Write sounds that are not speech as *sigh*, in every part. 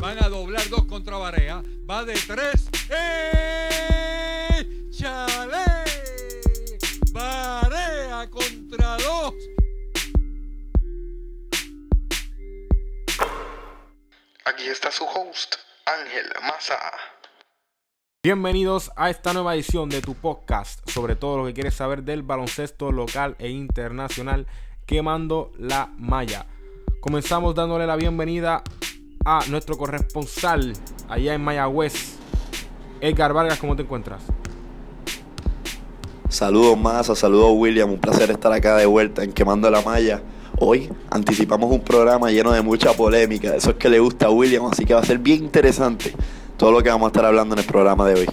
Van a doblar dos contra Barea. Va de tres. ¡Eh! ¡Chale! Barea contra dos. Aquí está su host, Ángel Maza. Bienvenidos a esta nueva edición de tu podcast sobre todo lo que quieres saber del baloncesto local e internacional quemando la malla. Comenzamos dándole la bienvenida a nuestro corresponsal allá en Mayagüez, Edgar Vargas, ¿cómo te encuentras? Saludos Massa, saludos William, un placer estar acá de vuelta en Quemando la Malla. Hoy anticipamos un programa lleno de mucha polémica, eso es que le gusta a William, así que va a ser bien interesante todo lo que vamos a estar hablando en el programa de hoy.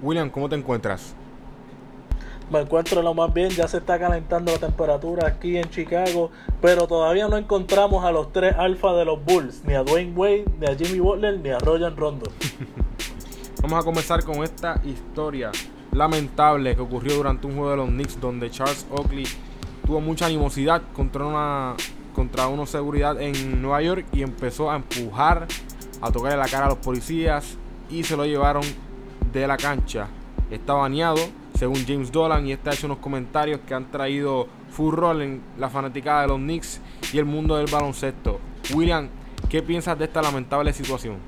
William, ¿cómo te encuentras? Me encuentro lo más bien, ya se está calentando la temperatura aquí en Chicago, pero todavía no encontramos a los tres alfa de los Bulls, ni a Dwayne Wade, ni a Jimmy Butler, ni a Roger Rondo. *laughs* Vamos a comenzar con esta historia lamentable que ocurrió durante un juego de los Knicks donde Charles Oakley tuvo mucha animosidad contra una contra una seguridad en Nueva York y empezó a empujar, a tocarle la cara a los policías y se lo llevaron de la cancha. Está baneado, según James Dolan, y está hecho unos comentarios que han traído furor en la fanaticada de los Knicks y el mundo del baloncesto. William, ¿qué piensas de esta lamentable situación?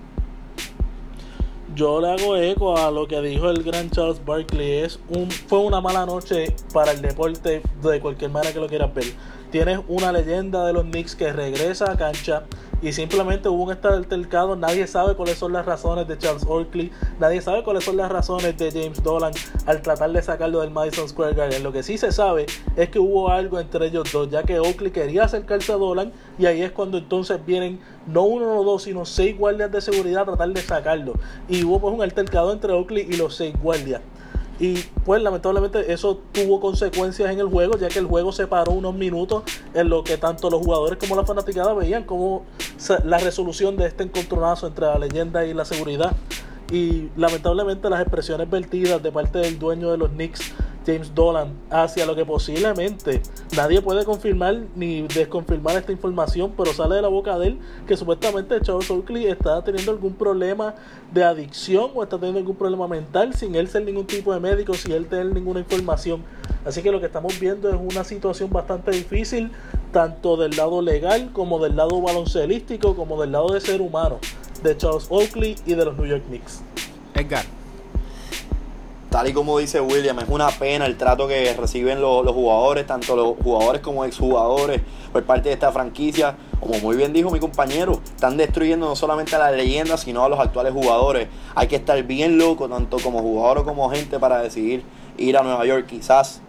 Yo le hago eco a lo que dijo el gran Charles Barkley. Es un, fue una mala noche para el deporte de cualquier manera que lo quieras ver. Tienes una leyenda de los Knicks que regresa a cancha y simplemente hubo un altercado. Nadie sabe cuáles son las razones de Charles Oakley. Nadie sabe cuáles son las razones de James Dolan al tratar de sacarlo del Madison Square Garden. Lo que sí se sabe es que hubo algo entre ellos dos, ya que Oakley quería acercarse a Dolan y ahí es cuando entonces vienen no uno o dos, sino seis guardias de seguridad a tratar de sacarlo. Y hubo pues un altercado entre Oakley y los seis guardias. Y pues lamentablemente eso tuvo consecuencias en el juego, ya que el juego se paró unos minutos en lo que tanto los jugadores como la fanaticada veían como la resolución de este encontronazo entre la leyenda y la seguridad. Y lamentablemente las expresiones vertidas de parte del dueño de los Knicks, James Dolan, hacia lo que posiblemente nadie puede confirmar ni desconfirmar esta información, pero sale de la boca de él que supuestamente Charles Oakley está teniendo algún problema de adicción o está teniendo algún problema mental sin él ser ningún tipo de médico, sin él tener ninguna información. Así que lo que estamos viendo es una situación bastante difícil, tanto del lado legal como del lado baloncelístico, como del lado de ser humano, de Charles Oakley y de los New York Knicks. Edgar. Tal y como dice William, es una pena el trato que reciben los, los jugadores, tanto los jugadores como exjugadores, por parte de esta franquicia. Como muy bien dijo mi compañero, están destruyendo no solamente a las leyendas, sino a los actuales jugadores. Hay que estar bien loco, tanto como jugador como gente, para decidir ir a Nueva York. Quizás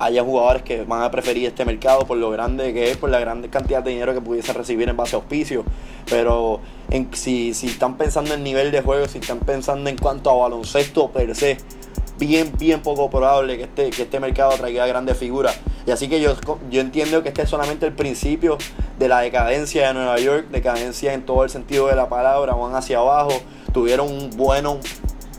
haya jugadores que van a preferir este mercado por lo grande que es, por la grande cantidad de dinero que pudiesen recibir en base a auspicio. Pero en, si, si están pensando en nivel de juego, si están pensando en cuanto a baloncesto per se, bien, bien poco probable que este, que este mercado traiga grandes figuras. Y así que yo, yo entiendo que este es solamente el principio de la decadencia de Nueva York, decadencia en todo el sentido de la palabra, van hacia abajo, tuvieron un bueno,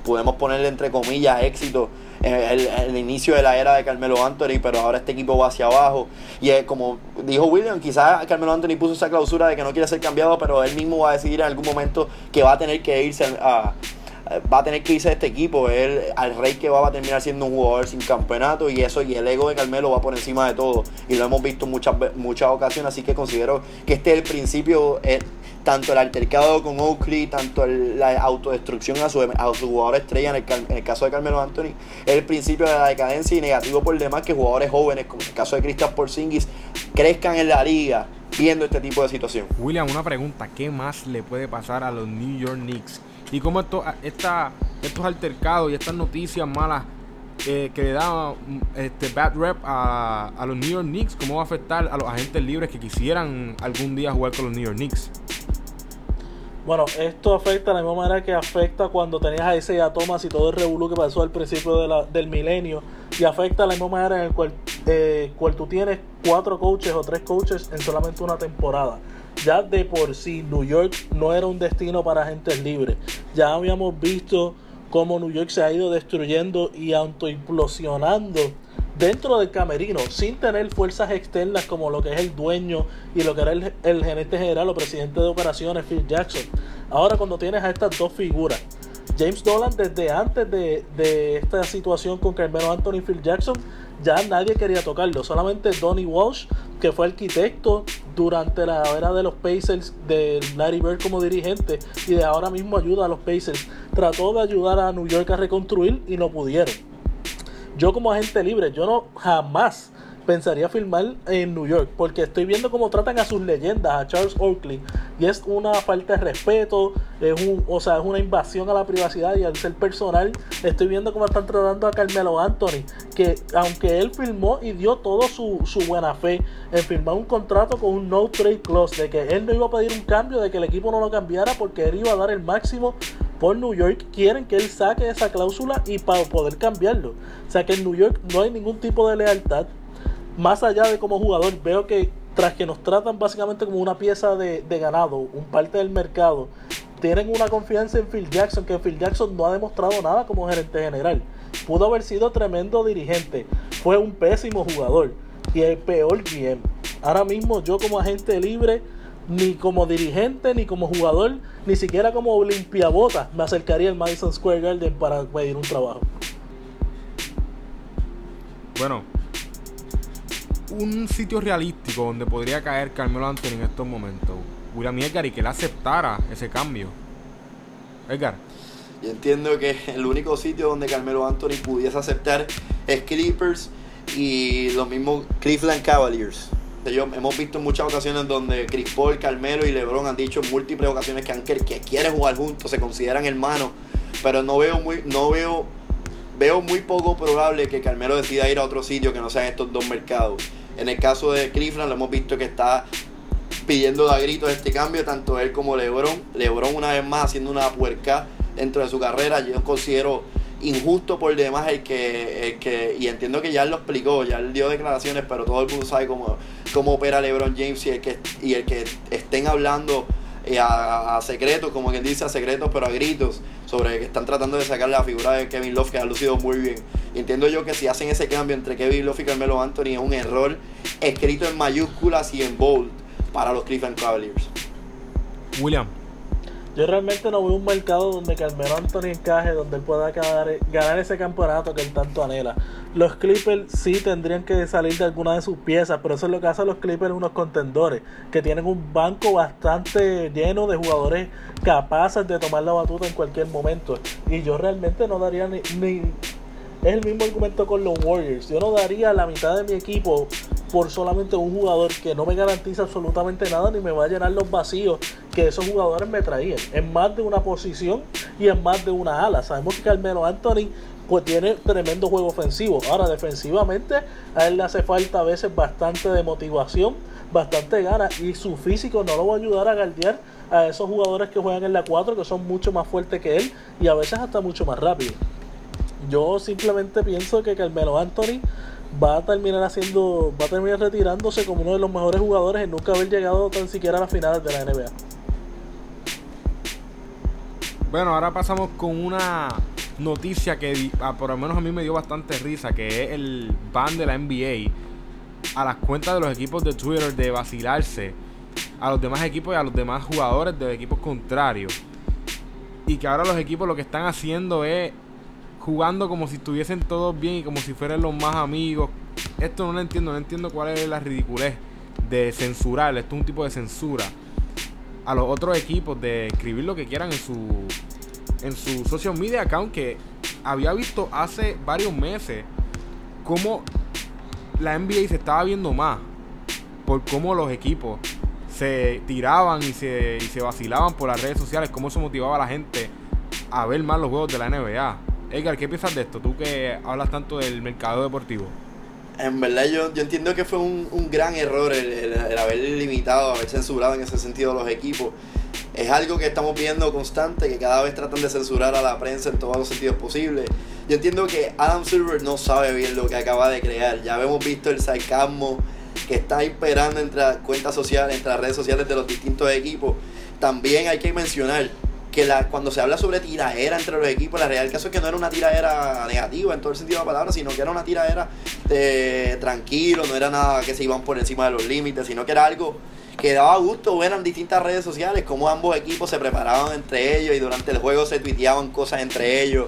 podemos ponerle entre comillas, éxito el, el, inicio de la era de Carmelo Anthony, pero ahora este equipo va hacia abajo. Y es como dijo William, quizás Carmelo Anthony puso esa clausura de que no quiere ser cambiado, pero él mismo va a decidir en algún momento que va a tener que irse a, va a tener que irse de este equipo. Él, al rey que va, va a terminar siendo un jugador sin campeonato y eso y el ego de Carmelo va por encima de todo. Y lo hemos visto en muchas, muchas ocasiones, así que considero que este es el principio, eh, tanto el altercado con Oakley, tanto el, la autodestrucción a su, a su jugador estrella en el, en caso de Carmelo Anthony, es el principio de la decadencia y negativo por demás que jugadores jóvenes, como el caso de Kristaps Porzingis, crezcan en la liga viendo este tipo de situación. William, una pregunta, ¿qué más le puede pasar a los New York Knicks? Y cómo esto, esta, estos altercados y estas noticias malas eh, que le da este bad rep a, a, los New York Knicks, cómo va a afectar a los agentes libres que quisieran algún día jugar con los New York Knicks. Bueno, esto afecta de la misma manera que afecta cuando tenías a Isaiah Thomas y todo el revolú que pasó al principio de del milenio. Y afecta de la misma manera en el cual, eh, cual tú tienes cuatro coaches o tres coaches en solamente una temporada. Ya de por sí, New York no era un destino para agentes libres. Ya habíamos visto cómo New York se ha ido destruyendo y autoimplosionando dentro del camerino, sin tener fuerzas externas como lo que es el dueño y lo que era el, el gerente general o presidente de operaciones, Phil Jackson. Ahora cuando tienes a estas dos figuras, James Dolan desde antes de, de esta situación con Carmelo Anthony y Phil Jackson, ya nadie quería tocarlo, solamente Donnie Walsh, que fue arquitecto durante la era de los Pacers, de Larry Bird como dirigente y de ahora mismo ayuda a los Pacers, trató de ayudar a New York a reconstruir y no pudieron. Yo como agente libre, yo no jamás pensaría filmar en New York, porque estoy viendo cómo tratan a sus leyendas, a Charles Oakley, y es una falta de respeto, es un, o sea, es una invasión a la privacidad y al ser personal, estoy viendo cómo están tratando a Carmelo Anthony, que aunque él filmó y dio todo su, su buena fe en firmar un contrato con un no trade clause, de que él no iba a pedir un cambio, de que el equipo no lo cambiara porque él iba a dar el máximo por New York quieren que él saque esa cláusula y para poder cambiarlo. O sea que en New York no hay ningún tipo de lealtad. Más allá de como jugador, veo que tras que nos tratan básicamente como una pieza de, ganado, un parte del mercado, tienen una confianza en Phil Jackson, que Phil Jackson no ha demostrado nada como gerente general. Pudo haber sido tremendo dirigente, fue un pésimo jugador y el peor GM. Ahora mismo yo como agente libre ni como dirigente, ni como jugador, ni siquiera como limpiabota me acercaría al Madison Square Garden para pedir un trabajo. Bueno, un sitio realístico donde podría caer Carmelo Anthony en estos momentos. William y Edgar y que él aceptara ese cambio. Edgar, Yo entiendo que el único sitio donde Carmelo Anthony pudiese aceptar es Clippers y los mismos Cleveland Cavaliers. Hemos visto en muchas ocasiones donde Chris Paul, Carmelo y LeBron han dicho en múltiples ocasiones que, han, que quieren jugar juntos, se consideran hermanos, pero no veo muy, no veo, veo muy poco probable que Carmelo decida ir a otro sitio que no sean estos dos mercados. En el caso de Cleveland lo hemos visto que está pidiendo a gritos este cambio, tanto él como LeBron. LeBron una vez más haciendo una puerca dentro de su carrera. Yo considero injusto por demás el que, el que, y entiendo que ya él lo explicó, ya él dio declaraciones, pero todo el mundo sabe cómo, cómo opera LeBron James y el que, y el que estén hablando eh, a, a secretos, como quien dice a secretos, pero a gritos, sobre que están tratando de sacar la figura de Kevin Love, que ha lucido muy bien. Entiendo yo que si hacen ese cambio entre Kevin Love y Carmelo Anthony es un error escrito en mayúsculas y en bold para los Cleveland Cavaliers. William, Yo realmente no veo un mercado donde Carmelo Anthony encaje, donde él pueda ganar, ese campeonato que él tanto anhela. Los Clippers sí tendrían que salir de alguna de sus piezas, pero eso es lo que hacen los Clippers unos contendores, que tienen un banco bastante lleno de jugadores capaces de tomar la batuta en cualquier momento. Y yo realmente no daría ni, ni es el mismo argumento con los Warriors. Yo no daría la mitad de mi equipo por solamente un jugador que no me garantiza absolutamente nada ni me va a llenar los vacíos que esos jugadores me traían. En más de una posición y en más de una ala. Sabemos que Carmelo Anthony pues tiene tremendo juego ofensivo. Ahora defensivamente a él le hace falta a veces bastante de motivación, bastante ganas y su físico no lo va a ayudar a guardiar a esos jugadores que juegan en la 4 que son mucho más fuertes que él y a veces hasta mucho más rápido. Yo simplemente pienso que Carmelo Anthony va a terminar haciendo, va a terminar retirándose como uno de los mejores jugadores en nunca haber llegado tan siquiera a las finales de la NBA. Bueno, ahora pasamos con una noticia que ah, por lo menos a mí me dio bastante risa, que es el ban de la NBA a las cuentas de los equipos de Twitter de vacilarse a los demás equipos y a los demás jugadores de equipos contrarios. Y que ahora los equipos lo que están haciendo es jugando como si estuviesen todos bien y como si fueran los más amigos. Esto no lo entiendo, no entiendo cuál es la ridiculez de censurar. Esto es un tipo de censura a los otros equipos de escribir lo que quieran en su en su social media account que había visto hace varios meses cómo la NBA se estaba viendo más por cómo los equipos se tiraban y se, y se vacilaban por las redes sociales, cómo eso motivaba a la gente a ver más los juegos de la NBA. Edgar, ¿qué piensas de esto? Tú que hablas tanto del mercado deportivo. En verdad yo, yo entiendo que fue un, un gran error el, el- el haber limitado, haber censurado en ese sentido a los equipos. Es algo que estamos viendo constante, que cada vez tratan de censurar a la prensa en todos los sentidos posibles. Yo entiendo que Adam Silver no sabe bien lo que acaba de crear. Ya hemos visto el sarcasmo que está imperando entre las cuentas sociales, entre las redes sociales de los distintos equipos. También hay que mencionar que la, cuando se habla sobre tiraera entre los equipos, la realidad caso es que no era una tiraera negativa en todo el sentido de la palabra, sino que era una tiraera de tranquilo, no era nada que se iban por encima de los límites, sino que era algo que daba gusto ver en distintas redes sociales cómo ambos equipos se preparaban entre ellos y durante el juego se tuiteaban cosas entre ellos.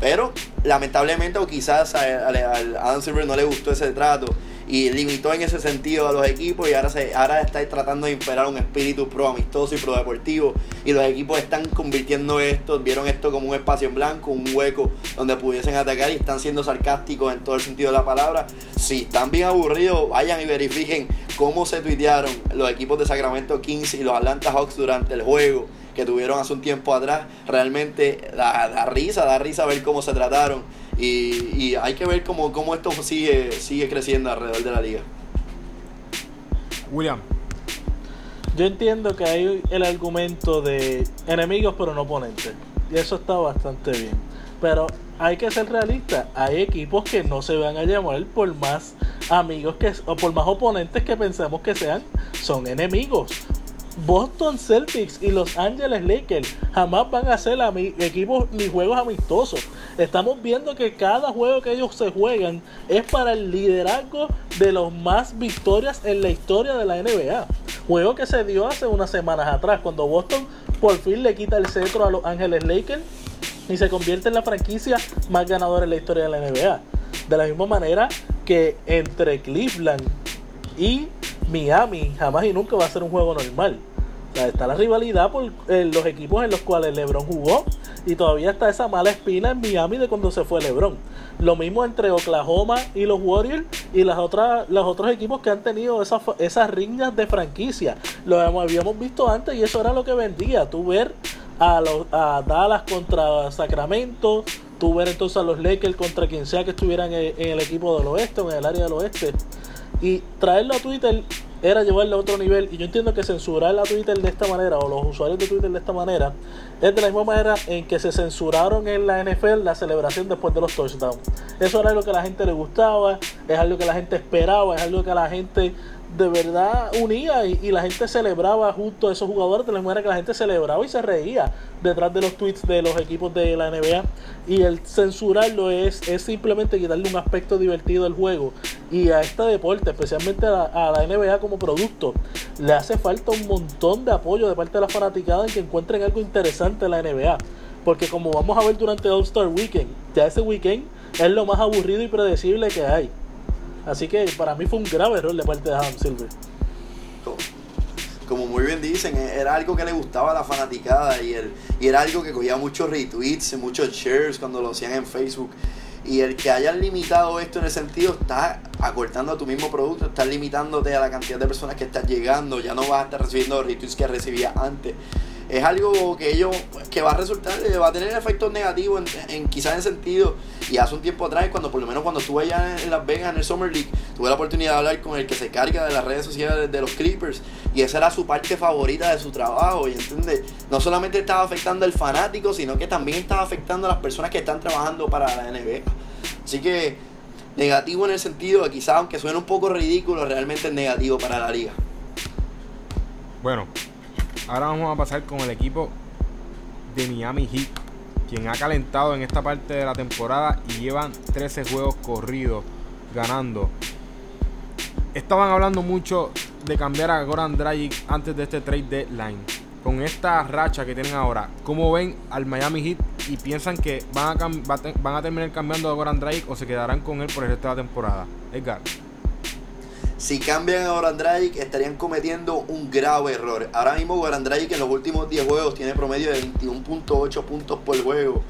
Pero lamentablemente o quizás a, a- Adam Silver no le gustó ese trato y limitó en ese sentido a los equipos y ahora se ahora está tratando de imperar un espíritu pro amistoso y pro deportivo y los equipos están convirtiendo esto, vieron esto como un espacio en blanco, un hueco donde pudiesen atacar y están siendo sarcásticos en todo el sentido de la palabra. Si están bien aburridos, vayan y verifiquen cómo se tuitearon los equipos de Sacramento Kings y los Atlanta Hawks durante el juego que tuvieron hace un tiempo atrás. Realmente da, da risa, da risa ver cómo se trataron. Y, y hay que ver cómo, cómo esto sigue, sigue creciendo alrededor de la liga. William, Yo entiendo que hay el argumento de enemigos pero no oponentes. Y eso está bastante bien. Pero hay que ser realistas. Hay equipos que no se van a llamar por más amigos que o por más oponentes que pensamos que sean. Son enemigos. Boston Celtics y Los Angeles Lakers jamás van a ser equipos ni juegos amistosos. Estamos viendo que cada juego que ellos se juegan es para el liderazgo de los más victorias en la historia de la NBA. Juego que se dio hace unas semanas atrás, cuando Boston por fin le quita el cetro a Los Angeles Lakers y se convierte en la franquicia más ganadora en la historia de la NBA. De la misma manera que entre Cleveland y Miami jamás y nunca va a ser un juego normal. Está la rivalidad por los equipos en los cuales LeBron jugó y todavía está esa mala espina en Miami de cuando se fue LeBron. Lo mismo entre Oklahoma y los Warriors y las otras, los otros equipos que han tenido esas, esas riñas de franquicia. Lo habíamos visto antes y eso era lo que vendía. Tú ver a, los, a Dallas contra Sacramento, tú ver entonces a los Lakers contra quien sea que estuvieran en, en el equipo del oeste o en el área del oeste. Y traerlo a Twitter era llevarlo a otro nivel. Y yo entiendo que censurar a Twitter de esta manera, o los usuarios de Twitter de esta manera, es de la misma manera en que se censuraron en la NFL la celebración después de los touchdowns. Eso era algo que a la gente le gustaba, es algo que la gente esperaba, es algo que a la gente de verdad unía y, y la gente celebraba justo a esos jugadores de la manera que la gente celebraba y se reía detrás de los tweets de los equipos de la NBA y el censurarlo es, es simplemente quitarle un aspecto divertido al juego y a este deporte, especialmente a la, NBA como producto, le hace falta un montón de apoyo de parte de la fanaticada en que encuentren algo interesante en la NBA. Porque como vamos a ver durante el All-Star Weekend, ya ese weekend es lo más aburrido y predecible que hay. Así que para mí fue un grave error de parte de Adam Silver. como, muy bien dicen, era algo que le gustaba a la fanaticada y, el, y era algo que cogía muchos retweets muchos shares cuando lo hacían en Facebook. Y el que hayan limitado esto en ese sentido está acortando a tu mismo producto, estás limitándote a la cantidad de personas que estás llegando, ya no vas a estar recibiendo retweets que recibías antes. Es algo que ellos, que va a resultar, eh, va a tener efectos negativos en, en quizás en sentido, y hace un tiempo atrás, cuando por lo menos cuando estuve allá en Las Vegas en el Summer League, tuve la oportunidad de hablar con el que se carga de las redes sociales de los Clippers, y esa era su parte favorita de su trabajo, y entiende, no solamente estaba afectando al fanático, sino que también estaba afectando a las personas que están trabajando para la NBA. Así que negativo en el sentido quizás aunque suene un poco ridículo, realmente es negativo para la liga. Bueno, ahora vamos a pasar con el equipo de Miami Heat, quien ha calentado en esta parte de la temporada y llevan 13 juegos corridos ganando. Estaban hablando mucho de cambiar a Goran Dragic antes de este trade deadline. Con esta racha que tienen ahora, ¿cómo ven al Miami Heat y piensan que van a, a terminar cambiando a Goran Dragic o se quedarán con él por el resto de la temporada? Edgar. Si cambian a Goran Dragic, estarían cometiendo un grave error. Ahora mismo Goran Dragic en los últimos 10 juegos tiene promedio de 21.8 puntos por juego.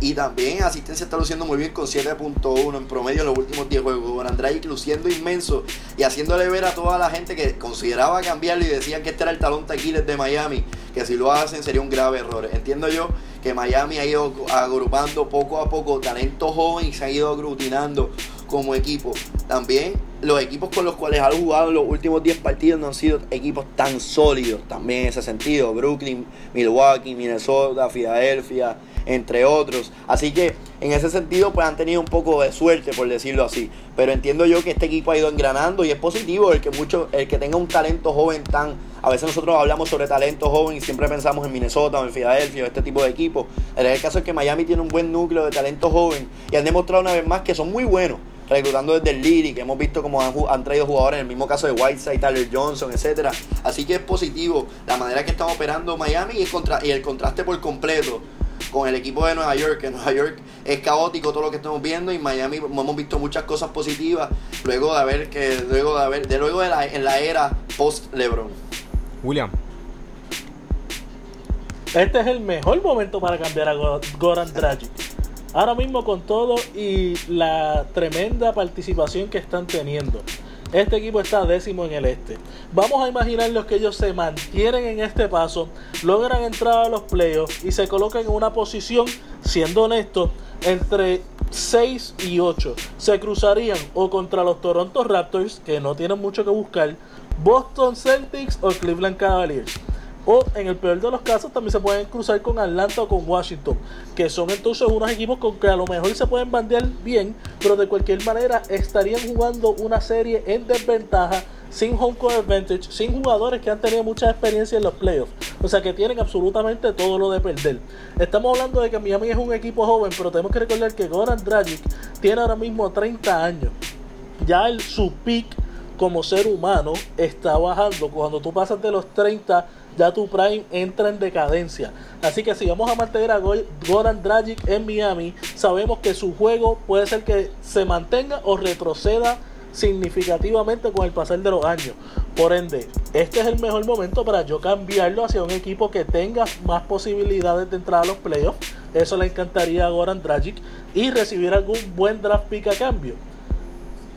Y también asistencia está luciendo muy bien con 7.1 en promedio en los últimos 10 juegos. Goran luciendo inmenso y haciéndole ver a toda la gente que consideraba cambiarlo y decían que este era el talón taquiles de Miami, que si lo hacen sería un grave error. Entiendo yo que Miami ha ido agrupando poco a poco talento joven y se ha ido aglutinando como equipo. También los equipos con los cuales ha jugado los últimos 10 partidos no han sido equipos tan sólidos también en ese sentido. Brooklyn, Milwaukee, Minnesota, Filadelfia, entre otros. Así que en ese sentido pues han tenido un poco de suerte por decirlo así. Pero entiendo yo que este equipo ha ido engranando y es positivo el que mucho, el que tenga un talento joven tan. A veces nosotros hablamos sobre talento joven y siempre pensamos en Minnesota o en Filadelfia o este tipo de equipos. En el caso es que Miami tiene un buen núcleo de talento joven y han demostrado una vez más que son muy buenos reclutando desde el Liri, que hemos visto como han, traído jugadores, en el mismo caso de Whiteside, Tyler Johnson, etcétera. Así que es positivo la manera que están operando Miami y el, contra, y el contraste por completo con el equipo de Nueva York, que Nueva York es caótico todo lo que estamos viendo y Miami hemos visto muchas cosas positivas luego de haber que luego de haber de luego de la en la era post LeBron. William. Este es el mejor momento para cambiar a Goran Dragic. Ahora mismo con todo y la tremenda participación que están teniendo. Este equipo está décimo en el este. Vamos a imaginarnos que ellos se mantienen en este paso, logran entrar a los playoffs y se colocan en una posición, siendo honesto, entre 6 y 8. Se cruzarían o contra los Toronto Raptors, que no tienen mucho que buscar, Boston Celtics o Cleveland Cavaliers. O en el peor de los casos también se pueden cruzar con Atlanta o con Washington, que son entonces unos equipos con que a lo mejor se pueden bandear bien, pero de cualquier manera estarían jugando una serie en desventaja, sin home court advantage, sin jugadores que han tenido mucha experiencia en los playoffs. O sea que tienen absolutamente todo lo de perder. Estamos hablando de que Miami es un equipo joven, pero tenemos que recordar que Goran Dragic tiene ahora mismo 30 años. Ya el, su peak como ser humano está bajando. Cuando tú pasas de los 30 ya tu prime entra en decadencia. Así que si vamos a mantener a Goran Dragic en Miami, sabemos que su juego puede ser que se mantenga o retroceda significativamente con el pasar de los años. Por ende, este es el mejor momento para yo cambiarlo hacia un equipo que tenga más posibilidades de entrar a los playoffs. Eso le encantaría a Goran Dragic y recibir algún buen draft pick a cambio.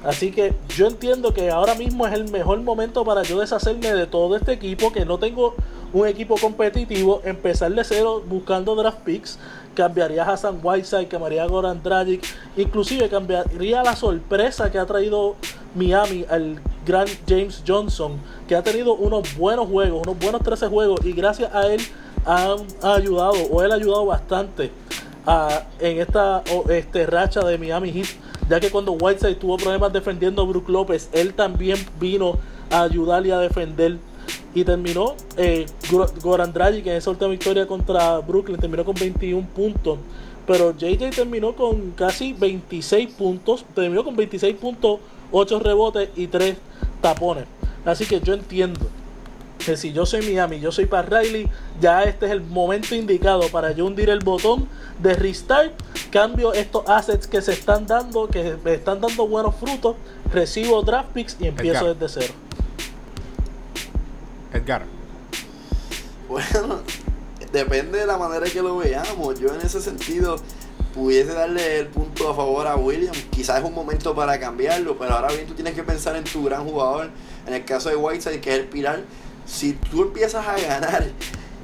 Así que yo entiendo que ahora mismo es el mejor momento para yo deshacerme de todo este equipo, que no tengo un equipo competitivo, empezar de cero buscando draft picks, cambiaría a Hassan Whiteside, cambiaría a Goran Dragic, inclusive cambiaría la sorpresa que ha traído Miami al gran James Johnson, que ha tenido unos buenos juegos, unos buenos 13 juegos, y gracias a él han ayudado, o él ha ayudado bastante en esta este, racha de Miami Heat ya que cuando Whiteside tuvo problemas defendiendo a Brook López, él también vino a ayudarle a defender. Y terminó eh, Goran Dragic en esa última victoria contra Brooklyn terminó con 21 puntos. Pero JJ terminó con casi 26 puntos terminó con 26 puntos 8 rebotes y 3 tapones. Así que yo entiendo que si yo soy Miami, yo soy Pat Riley, ya este es el momento indicado para yo hundir el botón de restart, cambio estos assets que se están dando, que me están dando buenos frutos, recibo draft picks y empiezo desde cero. Edgar. Bueno, depende de la manera que lo veamos. Yo en ese sentido pudiese darle el punto a favor a William. Quizás es un momento para cambiarlo, pero ahora bien tú tienes que pensar en tu gran jugador. En el caso de Whiteside, que es el pilar si tú empiezas a ganar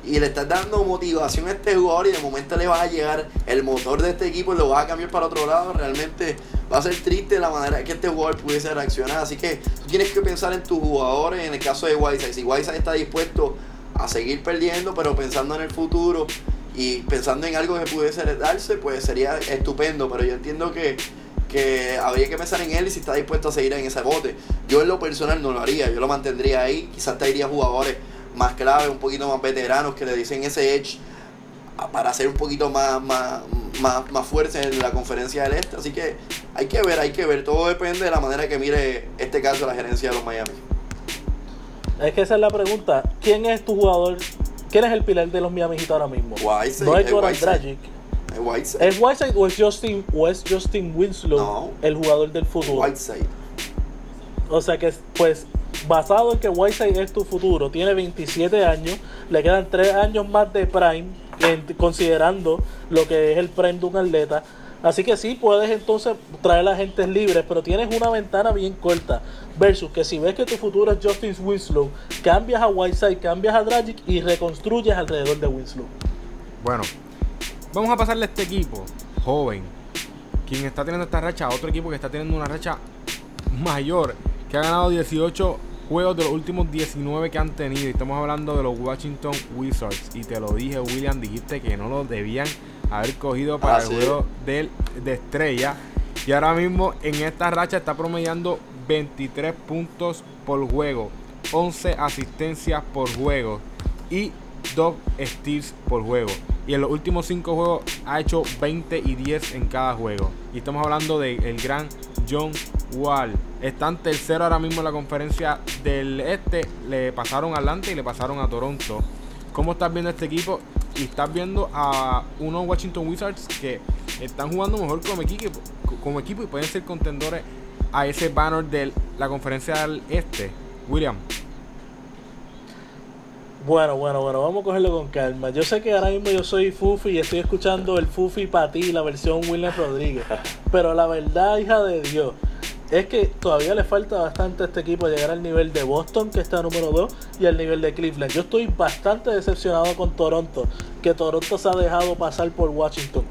y le estás dando motivación a este jugador y de momento le vas a llegar el motor de este equipo y lo vas a cambiar para otro lado, realmente va a ser triste la manera que este jugador pudiese reaccionar. Así que tú tienes que pensar en tus jugadores, en el caso de Whiteside. Si Whiteside está dispuesto a seguir perdiendo, pero pensando en el futuro y pensando en algo que pudiese darse, pues sería estupendo. Pero yo entiendo que que habría que pensar en él y si está dispuesto a seguir en ese bote. Yo en lo personal no lo haría, yo lo mantendría ahí, quizás traería jugadores más clave, un poquito más veteranos que le dicen ese edge para hacer un poquito más, más, más, más fuerza en la conferencia del este. Así que hay que ver, hay que ver, todo depende de la manera que mire este caso la gerencia de los Miami. Es que esa es la pregunta, ¿quién es tu jugador? ¿Quién es el pilar de los Miami ahora mismo? no es Goran Dragic ¿Es Whiteside? ¿Es Whiteside o es Justin, o es Justin Winslow el jugador del futuro? Whiteside. O sea que, pues, basado en que Whiteside es tu futuro, tiene 27 años, le quedan 3 años más de prime, considerando lo que es el prime de un atleta. Así que sí, puedes entonces traer a gente libres, pero tienes una ventana bien corta. Versus que si ves que tu futuro es Justin Winslow, cambias a Whiteside, cambias a Dragic y reconstruyes alrededor de Winslow. Bueno, Vamos a pasarle a este equipo joven quien está teniendo esta racha, otro equipo que está teniendo una racha mayor, que ha ganado 18 juegos de los últimos 19 que han tenido. Y estamos hablando de los Washington Wizards. Y te lo dije, William, dijiste que no lo debían haber cogido para el juego de estrella. Y ahora mismo en esta racha está promediando 23 puntos por juego, 11 asistencias por juego y 2 steals por juego. Y en los últimos 5 juegos ha hecho 20 y 10 en cada juego. Y estamos hablando del el gran John Wall. Están tercero ahora mismo en la conferencia del este. Le pasaron a Atlanta y le pasaron a Toronto. ¿Cómo estás viendo este equipo? Y estás viendo a unos Washington Wizards que están jugando mejor como equipo, como equipo y pueden ser contendores a ese banner de la conferencia del este. William. Bueno, bueno, bueno, vamos a cogerlo con calma. Yo sé que ahora mismo yo soy Fufi y estoy escuchando el Fufi para ti, la versión William Rodríguez. *laughs* Pero la verdad, hija de Dios, es que todavía le falta bastante a este equipo llegar al nivel de Boston, que está número 2, y al nivel de Cleveland. Yo estoy bastante decepcionado con Toronto, que Toronto se ha dejado pasar por Washington.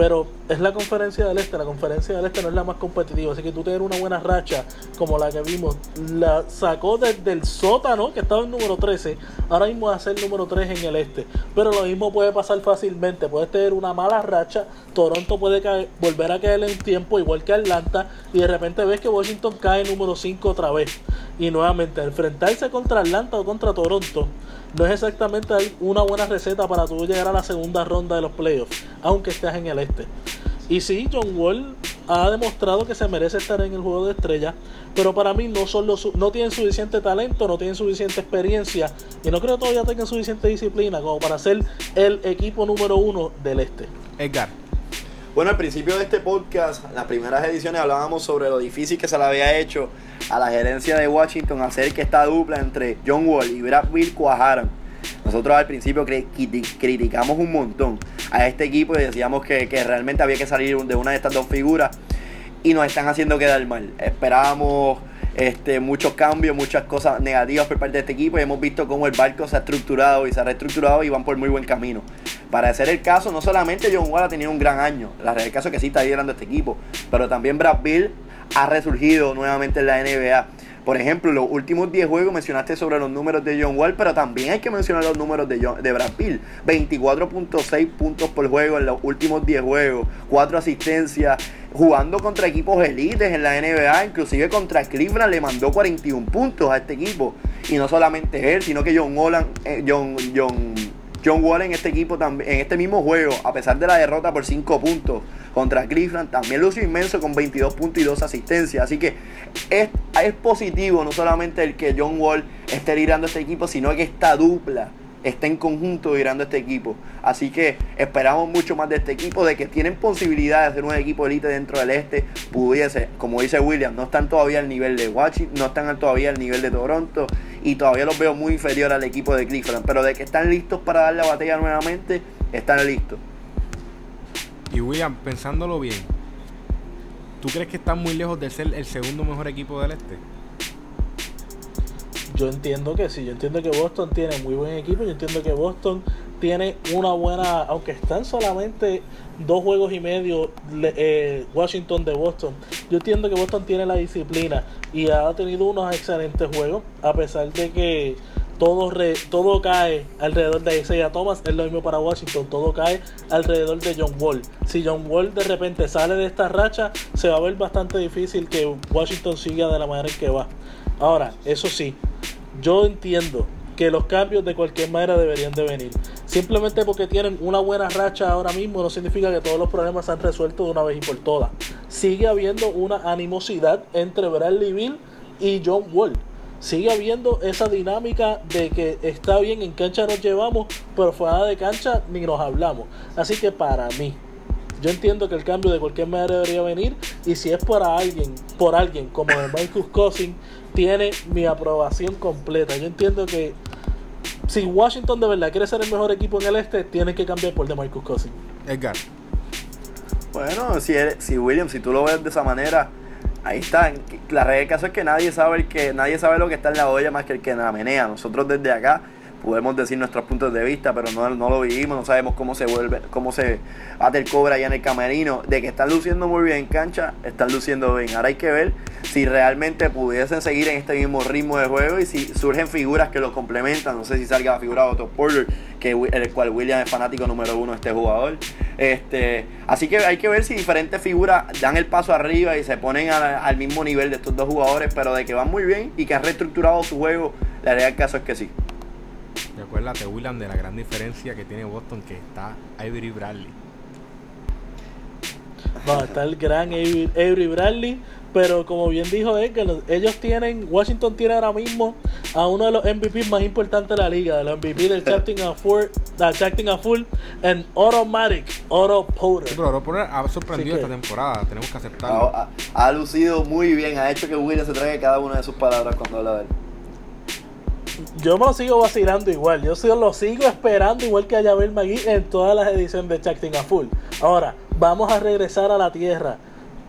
Pero es la conferencia del este, la conferencia del este no es la más competitiva, así que tú tener una buena racha como la que vimos, la sacó desde el sótano, que estaba en número 13, ahora mismo va a ser número 3 en el este. Pero lo mismo puede pasar fácilmente, puedes tener una mala racha, Toronto puede caer, volver a caer en tiempo, igual que Atlanta, y de repente ves que Washington cae número 5 otra vez. Y nuevamente, enfrentarse contra Atlanta o contra Toronto no es exactamente una buena receta para tú llegar a la segunda ronda de los playoffs, aunque estés en el este. Y sí, John Wall ha demostrado que se merece estar en el juego de estrella, pero para mí no, son los, no tienen suficiente talento, no tienen suficiente experiencia y no creo que todavía tengan suficiente disciplina como para ser el equipo número uno del este. Edgar. Bueno, al principio de este podcast, las primeras ediciones hablábamos sobre lo difícil que se le había hecho a la gerencia de Washington hacer que esta dupla entre John Wall y Brad Bill cuajaran. Nosotros al principio criticamos un montón a este equipo y decíamos que, realmente había que salir de una de estas dos figuras y nos están haciendo quedar mal. Esperábamos este, muchos cambios, muchas cosas negativas por parte de este equipo y hemos visto cómo el barco se ha estructurado y se ha reestructurado y van por muy buen camino. Para hacer el caso, no solamente John Wall ha tenido un gran año, la realidad es caso que sí está liderando este equipo, pero también Brad Bill ha resurgido nuevamente en la NBA. Por ejemplo, los últimos 10 juegos mencionaste sobre los números de John Wall, pero también hay que mencionar los números de, de Brad Pitt. 24.6 puntos por juego en los últimos 10 juegos, 4 asistencias, jugando contra equipos elites en la NBA, inclusive contra Cleveland le mandó 41 puntos a este equipo. Y no solamente él, sino que John Holland, eh, John, John, John Wall en este equipo en este mismo juego, a pesar de la derrota por 5 puntos, contra Cleveland. También lució inmenso con 22 puntos y 2 asistencias. Así que es, positivo no solamente el que John Wall esté liderando este equipo, sino que esta dupla esté en conjunto liderando este equipo. Así que esperamos mucho más de este equipo, de que tienen posibilidad de ser un equipo elite dentro del este. Pudiese, como dice William, no están todavía al nivel de Washington, no están todavía al nivel de Toronto y todavía los veo muy inferior al equipo de Cleveland. Pero de que están listos para dar la batalla nuevamente, están listos. Y William, pensándolo bien, ¿tú crees que están muy lejos de ser el segundo mejor equipo del este? Yo entiendo que sí, yo entiendo que Boston tiene muy buen equipo, yo entiendo que Boston tiene una buena, aunque están solamente dos juegos y medio eh, Washington de Boston, yo entiendo que Boston tiene la disciplina y ha tenido unos excelentes juegos, a pesar de que todo, todo cae alrededor de Isaiah Thomas, es lo mismo para Washington, todo cae alrededor de John Wall. Si John Wall de repente sale de esta racha, se va a ver bastante difícil que Washington siga de la manera en que va. Ahora, eso sí, yo entiendo que los cambios de cualquier manera deberían de venir. Simplemente porque tienen una buena racha ahora mismo no significa que todos los problemas se han resuelto de una vez y por todas. Sigue habiendo una animosidad entre Bradley Bill y John Wall sigue habiendo esa dinámica de que está bien, en cancha nos llevamos, pero fuera de cancha ni nos hablamos. Así que para mí, yo entiendo que el cambio de cualquier manera debería venir y si es para alguien, por alguien como el Marcus Cousins, tiene mi aprobación completa. Yo entiendo que si Washington de verdad quiere ser el mejor equipo en el este, tiene que cambiar por Marcus Cousins. Edgar. Bueno, si, si William, si tú lo ves de esa manera, Ahí está. La realidad del caso es que nadie sabe el que nadie sabe lo que está en la olla más que el que la menea. Nosotros desde acá podemos decir nuestros puntos de vista, pero no, no lo vivimos, no sabemos cómo se vuelve, cómo se bate el cobre allá en el camerino. De que están luciendo muy bien en cancha, están luciendo bien. Ahora hay que ver si realmente pudiesen seguir en este mismo ritmo de juego y si surgen figuras que los complementan. No sé si salga la figura de Otto Porter, que el cual William es fanático número uno de este jugador. Este, así que hay que ver si diferentes figuras dan el paso arriba y se ponen al mismo nivel de estos dos jugadores, pero de que van muy bien y que han reestructurado su juego, la realidad del caso es que sí. Recuérdate, William, de la gran diferencia que tiene Boston, que está Avery Bradley. No, está el gran Avery, Bradley, pero como bien dijo Edgar, ellos tienen, Washington tiene ahora mismo a uno de los MVP más importantes de la liga, de los MVP del Chatting a Full, a en Automatic, Auto Potter. pero Auto Potter ha sorprendido esta temporada, tenemos que aceptarlo. Ha, ha, lucido muy bien, ha hecho que William se traiga cada una de sus palabras cuando habla de él yo me lo sigo vacilando igual. Yo lo sigo esperando igual que a Yabel Magui en todas las ediciones de Chacting a Full. Ahora, vamos a regresar a la tierra.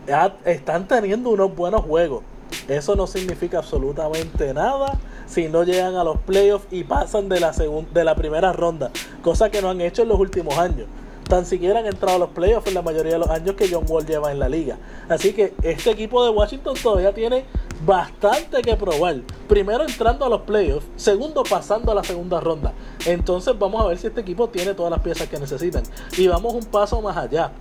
Ya están teniendo unos buenos juegos. Eso no significa absolutamente nada si no llegan a los playoffs y pasan de la, de la primera ronda. Cosa que no han hecho en los últimos años tan siquiera han entrado a los playoffs en la mayoría de los años que John Wall lleva en la liga. Así que este equipo de Washington todavía tiene bastante que probar. Primero entrando a los playoffs, segundo pasando a la segunda ronda. Entonces vamos a ver si este equipo tiene todas las piezas que necesitan. Y vamos un paso más allá.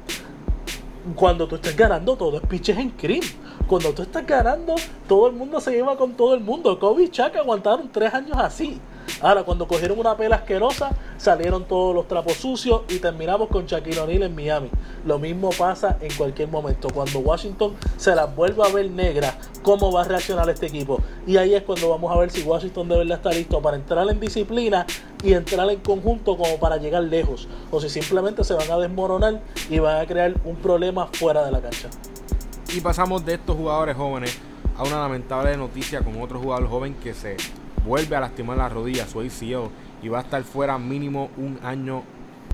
Cuando tú estés ganando, todo es pitches en cream. Cuando tú estás ganando, todo el mundo se lleva con todo el mundo. Kobe y Chuck aguantaron tres años así. Ahora, cuando cogieron una pela asquerosa, salieron todos los trapos sucios y terminamos con Shaquille O'Neal en Miami. Lo mismo pasa en cualquier momento. Cuando Washington se las vuelva a ver negra, ¿cómo va a reaccionar este equipo? Y ahí es cuando vamos a ver si Washington de verdad está listo para entrar en disciplina y entrar en conjunto como para llegar lejos. O si simplemente se van a desmoronar y van a crear un problema fuera de la cancha. Y pasamos de estos jugadores jóvenes a una lamentable noticia con otro jugador joven que se vuelve a lastimar la rodilla, su ACL, y va a estar fuera mínimo un año,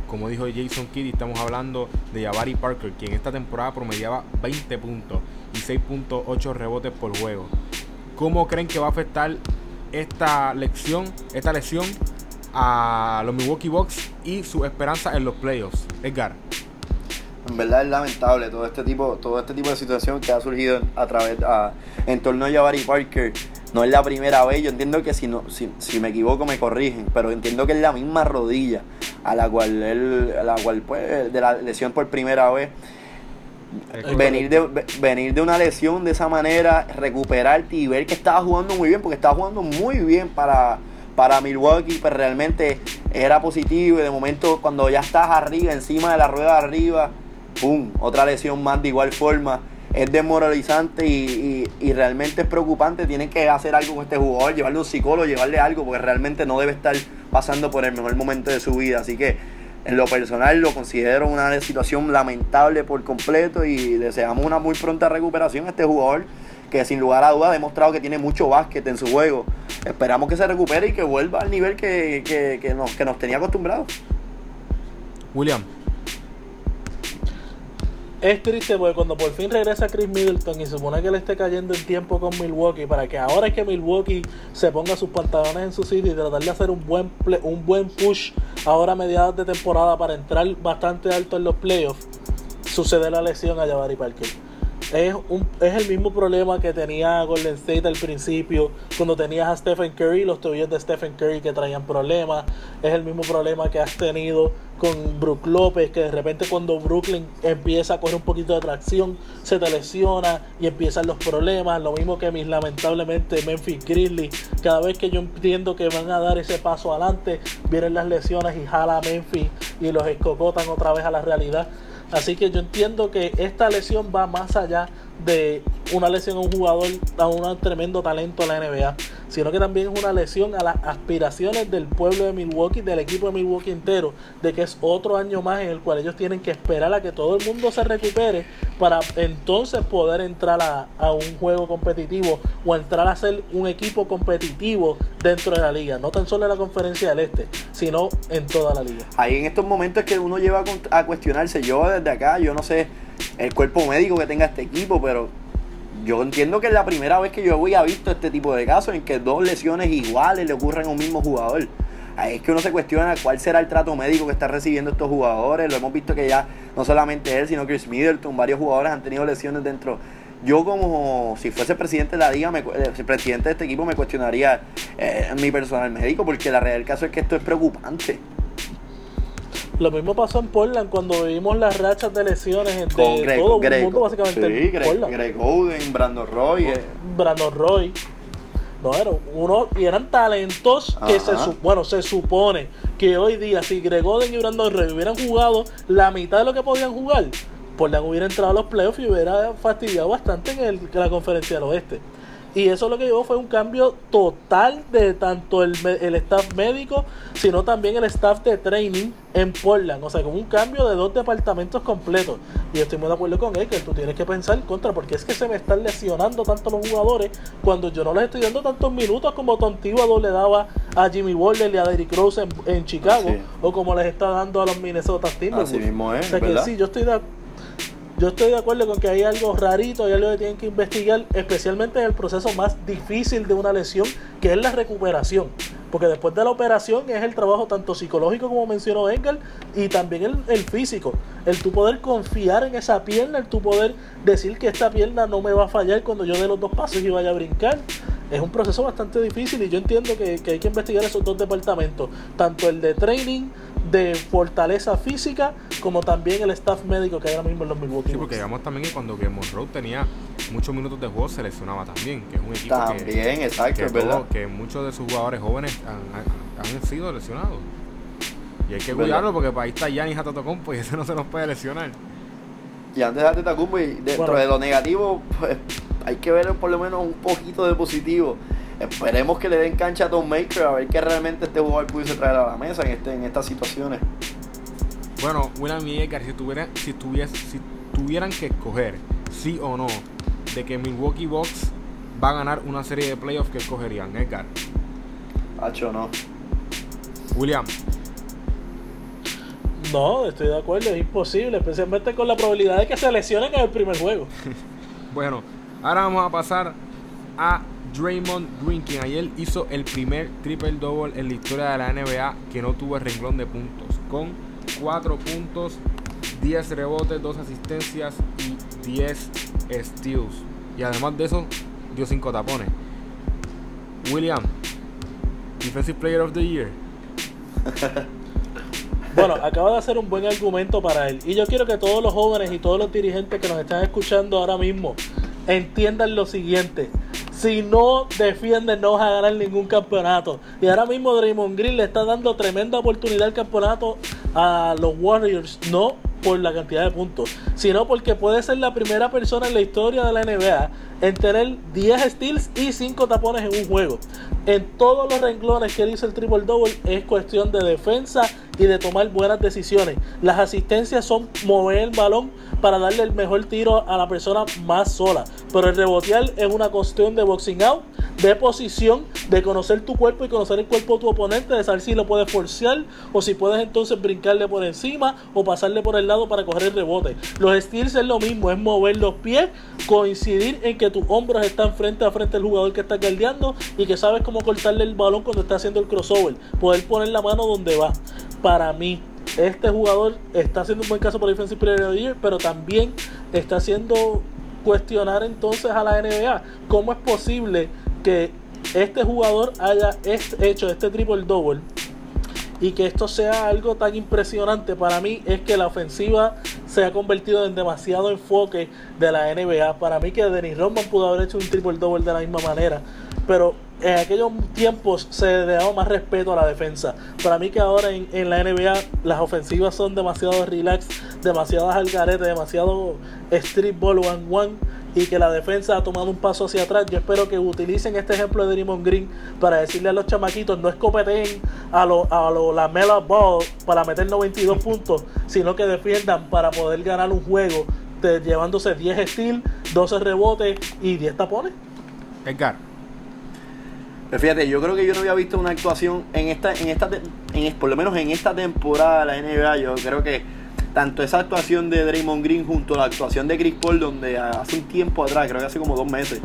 como dijo Jason Kidd, estamos hablando de Jabari Parker, quien esta temporada promediaba 20 puntos y 6.8 rebotes por juego. ¿Cómo creen que va a afectar esta lección, esta lesión a los Milwaukee Bucks y su esperanza en los playoffs? Edgar. En verdad es lamentable todo este tipo, todo este tipo de situación que ha surgido a través a, en torno a Jabari Parker no es la primera vez, yo entiendo que si, no, si, me equivoco me corrigen, pero entiendo que es la misma rodilla a la cual él, a la cual pues, de la lesión por primera vez. Venir de, venir de una lesión de esa manera, recuperarte y ver que estaba jugando muy bien, porque estaba jugando muy bien para, para Milwaukee, pero realmente era positivo y de momento cuando ya estás arriba, encima de la rueda arriba, ¡pum! Otra lesión más de igual forma es desmoralizante y, realmente es preocupante. Tienen que hacer algo con este jugador, llevarle un psicólogo, llevarle algo, porque realmente no debe estar pasando por el mejor momento de su vida. Así que en lo personal lo considero una situación lamentable por completo y deseamos una muy pronta recuperación a este jugador que sin lugar a dudas ha demostrado que tiene mucho básquet en su juego. Esperamos que se recupere y que vuelva al nivel que, que, nos, que nos tenía acostumbrados. William. Es triste porque cuando por fin regresa Chris Middleton y supone que le esté cayendo el tiempo con Milwaukee para que ahora es que Milwaukee se ponga sus pantalones en su sitio y tratar de hacer un buen un buen push ahora a mediados de temporada para entrar bastante alto en los playoffs, sucede la lesión a Jabari Parker es, un, es el mismo problema que tenía Golden State al principio, cuando tenías a Stephen Curry, los tobillos de Stephen Curry que traían problemas. Es el mismo problema que has tenido con Brook López, que de repente cuando Brooklyn empieza a coger un poquito de tracción, se te lesiona y empiezan los problemas. Lo mismo que mis lamentablemente Memphis Grizzlies. Cada vez que yo entiendo que van a dar ese paso adelante, vienen las lesiones y jala a Memphis y los escocotan otra vez a la realidad. Así que yo entiendo que esta lesión va más allá de una lesión a un jugador, a un tremendo talento en la NBA, sino que también es una lesión a las aspiraciones del pueblo de Milwaukee, del equipo de Milwaukee entero, de que es otro año más en el cual ellos tienen que esperar a que todo el mundo se recupere para entonces poder entrar a, a un juego competitivo o entrar a ser un equipo competitivo dentro de la liga, no tan solo en la conferencia del este, sino en toda la liga. Ahí en estos momentos que uno lleva a cuestionarse, yo desde acá, yo no sé el cuerpo médico que tenga este equipo, pero yo entiendo que es la primera vez que yo había visto este tipo de casos en que dos lesiones iguales le ocurren a un mismo jugador. ahí es que uno se cuestiona cuál será el trato médico que están recibiendo estos jugadores. Lo hemos visto que ya no solamente él, sino Chris Middleton, varios jugadores han tenido lesiones dentro. Yo como si fuese presidente de la liga, me, eh, presidente de este equipo, me cuestionaría eh, mi personal médico, porque la realidad del caso es que esto es preocupante. Lo mismo pasó en Portland cuando vimos las rachas de lesiones de todo el mundo, básicamente. Sí, Greg, Greg Oden, Brandon Roy. Eh. Brandon Roy. No, eran uno, y eran talentos que se, bueno, se supone que hoy día si Greg Oden y Brandon Roy hubieran jugado la mitad de lo que podían jugar, Portland hubiera entrado a los playoffs y hubiera fastidiado bastante en, el, en la conferencia del oeste. Y eso lo que llevó fue un cambio total de tanto el, el, staff médico, sino también el staff de training en Portland. O sea, como un cambio de dos departamentos completos. Y estoy muy de acuerdo con él, que tú tienes que pensar contra, porque es que se me están lesionando tanto los jugadores cuando yo no les estoy dando tantos minutos como Tontivo le daba a Jimmy Butler y a Derrick Rose en, Chicago, o como les está dando a los Minnesota Timberwolves. Así mismo es, o sea, que sí, yo estoy de yo estoy de acuerdo con que hay algo rarito, hay algo que tienen que investigar, especialmente en el proceso más difícil de una lesión, que es la recuperación. Porque después de la operación es el trabajo tanto psicológico como mencionó Engel y también el, físico. El tu poder confiar en esa pierna, el tu poder decir que esta pierna no me va a fallar cuando yo dé los dos pasos y vaya a brincar. Es un proceso bastante difícil y yo entiendo que hay que investigar esos dos departamentos, tanto el de training de fortaleza física como también el staff médico que hay ahora mismo en los Milwaukee Sí, porque digamos también que cuando Game Road tenía muchos minutos de juego se lesionaba también, que es un equipo también, exacto, que, verdad. que muchos de sus jugadores jóvenes han, han, sido lesionados. Y hay que cuidarlo porque para ahí está Giannis Antetokounmpo y *laughs* ese no se nos puede lesionar. Y antes de Antetokounmpo y dentro de lo negativo, pues hay que ver por lo menos un poquito de positivo. Esperemos que le den cancha a Tom Maker a ver qué realmente este jugador pudiese traer a la mesa en, este, en estas situaciones. Bueno, William y Edgar, si, tuviera, si, si tuvieran que escoger sí o no de que Milwaukee Bucks va a ganar una serie de playoffs, ¿qué escogerían, Edgar? Hacho, no. William. No, estoy de acuerdo, es imposible, especialmente con la probabilidad de que se lesionen en el primer juego. *laughs* bueno, ahora vamos a pasar a Draymond Green, quien ayer hizo el primer triple double en la historia de la NBA que no tuvo el renglón de puntos, con 4 puntos, 10 rebotes, 2 asistencias y 10 steals. Y además de eso, dio 5 tapones. William, Defensive Player of the Year. *laughs* Bueno, acaba de hacer un buen argumento para él. Y yo quiero que todos los jóvenes y todos los dirigentes que nos están escuchando ahora mismo entiendan lo siguiente si no defienden no vas a ganar ningún campeonato. Y ahora mismo Draymond Green le está dando tremenda oportunidad al campeonato a los Warriors, no por la cantidad de puntos, sino porque puede ser la primera persona en la historia de la NBA en tener 10 steals y 5 tapones en un juego. En todos los renglones que hizo el triple double es cuestión de defensa y de tomar buenas decisiones. Las asistencias son mover el balón para darle el mejor tiro a la persona más sola. Pero el rebotear es una cuestión de boxing out, de posición, de conocer tu cuerpo y conocer el cuerpo de tu oponente, de saber si lo puedes forcear o si puedes entonces brincarle por encima o pasarle por el lado para coger el rebote. Los steals es lo mismo, es mover los pies, coincidir en que tus hombros están frente a frente al jugador que está caldeando y que sabes cómo cortarle el balón cuando está haciendo el crossover, poder poner la mano donde va. Para mí, este jugador está haciendo un buen caso por Defensive Player of the Year, pero también está haciendo cuestionar entonces a la NBA cómo es posible que este jugador haya hecho este triple double y que esto sea algo tan impresionante para mí es que la ofensiva se ha convertido en demasiado enfoque de la NBA. Para mí que Dennis Rodman pudo haber hecho un triple double de la misma manera, pero en aquellos tiempos se le daba más respeto a la defensa. Para mí que ahora en, la NBA las ofensivas son demasiado relax, demasiadas algaretes, demasiado street ball one one y que la defensa ha tomado un paso hacia atrás. Yo espero que utilicen este ejemplo de Draymond Green para decirle a los chamaquitos no escopeten a lo, a lo, la Mela Ball para meter 92 puntos, sino que defiendan para poder ganar un juego llevándose 10 steals, 12 rebotes y 10 tapones. Edgar. Pero fíjate, yo creo que yo no había visto una actuación en esta, en esta, por lo menos en esta temporada de la NBA. Yo creo que tanto esa actuación de Draymond Green junto a la actuación de Chris Paul, donde hace un tiempo atrás, creo que hace como dos meses,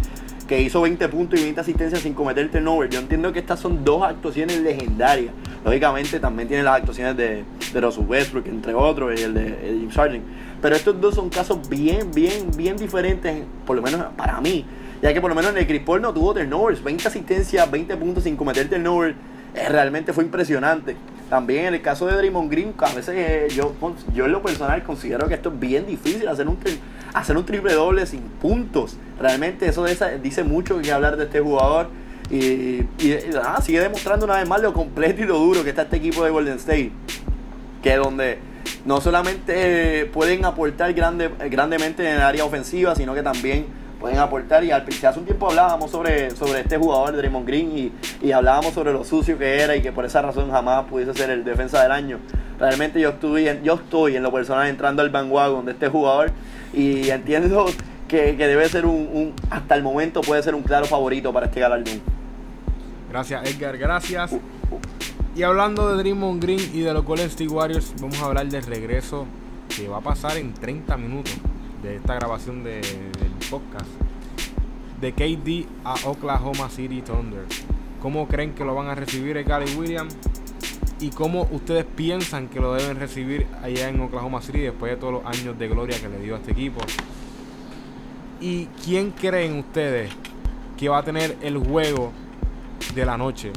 que hizo 20 puntos y 20 asistencias sin cometer turnover. Yo entiendo que estas son dos actuaciones legendarias. Lógicamente también tiene las actuaciones de, de Russell Westbrook, entre otros, y el de, James Harden. Pero estos dos son casos bien, bien, bien diferentes, por lo menos para mí. Ya que por lo menos en el Chris no tuvo turnovers, 20 asistencias, 20 puntos sin cometer turnovers. Eh, realmente fue impresionante. También en el caso de Draymond Green, a veces eh, yo, yo en lo personal considero que esto es bien difícil, hacer un, hacer un triple doble sin puntos. Realmente eso de esa- dice mucho que hablar de este jugador. Y, nada, sigue demostrando una vez más lo completo y lo duro que está este equipo de Golden State. Que donde no solamente eh, pueden aportar grande, grandemente en el área ofensiva, sino que también pueden aportar. Y al principio hace un tiempo hablábamos sobre, sobre este jugador, Draymond Green, y, y hablábamos sobre lo sucio que era y que por esa razón jamás pudiese ser el defensa del año. Realmente yo estoy en, yo estoy en lo personal entrando al bandwagon de este jugador y entiendo que, que debe ser un, un- hasta el momento puede ser un claro favorito para este galardón. Gracias, Edgar, gracias. Y hablando de Draymond Green y de los Golden State Warriors, vamos a hablar del regreso que va a pasar en 30 minutos de esta grabación de- del podcast. De KD a Oklahoma City Thunder. ¿Cómo creen que lo van a recibir el Gary Williams? ¿Y cómo ustedes piensan que lo deben recibir allá en Oklahoma City después de todos los años de gloria que le dio a este equipo? ¿Y quién creen ustedes que va a tener el juego de la noche?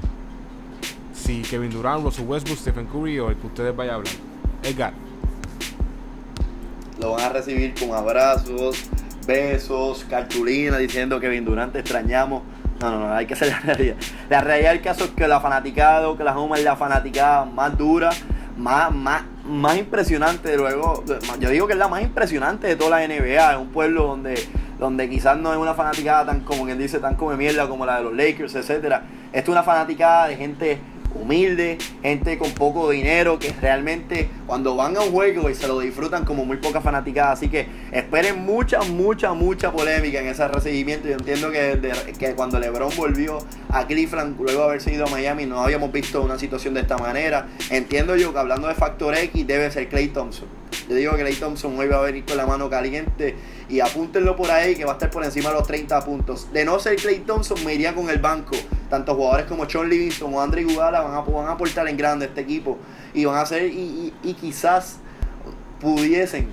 Si Kevin Durant, Russell Westbrook, Stephen Curry o el que ustedes vayan a hablar. Edgar. Lo van a recibir con abrazos, besos, cartulinas diciendo que Durant te extrañamos. No, no, no, hay que hacer la realidad. La realidad del caso es que la fanaticada de Oklahoma es la fanaticada más dura, más, más, más impresionante. Luego, yo digo que es la más impresionante de toda la NBA. Es un pueblo donde, donde quizás no es una fanaticada tan como quien dice, tan come mierda como la de los Lakers, etcétera. Esto es una fanaticada de gente humilde, gente con poco dinero, que realmente cuando van a un juego y se lo disfrutan como muy poca fanaticada. Así que esperen mucha, mucha, mucha polémica en ese recibimiento. Yo entiendo que, que cuando LeBron volvió a Cleveland, luego de haberse ido a Miami, no habíamos visto una situación de esta manera. Entiendo yo que hablando de Factor X, debe ser Clay Thompson. Yo digo que Clay Thompson hoy va a venir con la mano caliente y apúntenlo por ahí que va a estar por encima de los 30 puntos. De no ser Clay Thompson, me iría con el banco. Tanto jugadores como Sean Livingston o Andre Iguodala van a, van a aportar en grande este equipo y van a hacer y, y- y quizás pudiesen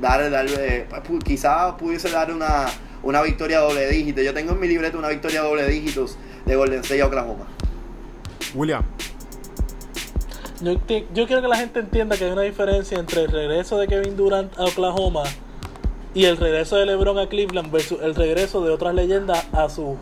dar, dar eh, pu- quizás pudiese dar una, una victoria doble dígito. Yo tengo en mi libreta una victoria doble dígitos de Golden State Oklahoma. William. Yo, yo quiero que la gente entienda que hay una diferencia entre el regreso de Kevin Durant a Oklahoma y el regreso de LeBron a Cleveland versus el regreso de otras leyendas a su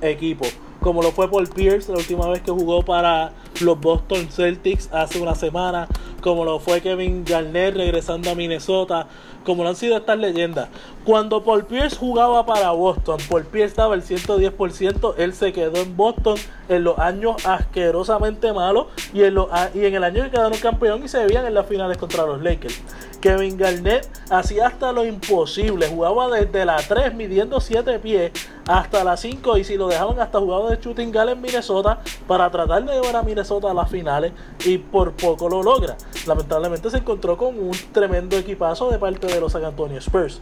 equipo. Como lo fue Paul Pierce la última vez que jugó para los Boston Celtics hace una semana. Como lo fue Kevin Garnett regresando a Minnesota. Como lo han sido estas leyendas. Cuando Paul Pierce jugaba para Boston, Paul Pierce daba el 110%. Él se quedó en Boston en los años asquerosamente malos. Y en, los y en el año que quedaron campeón y se veían en las finales contra los Lakers. Kevin Garnett hacía hasta lo imposible. Jugaba desde la 3 midiendo 7 pies hasta la 5 y si lo dejaban hasta jugaba de shooting guard en Minnesota para tratar de llevar a Minnesota a las finales y por poco lo logra. Lamentablemente se encontró con un tremendo equipazo de parte de los San Antonio Spurs.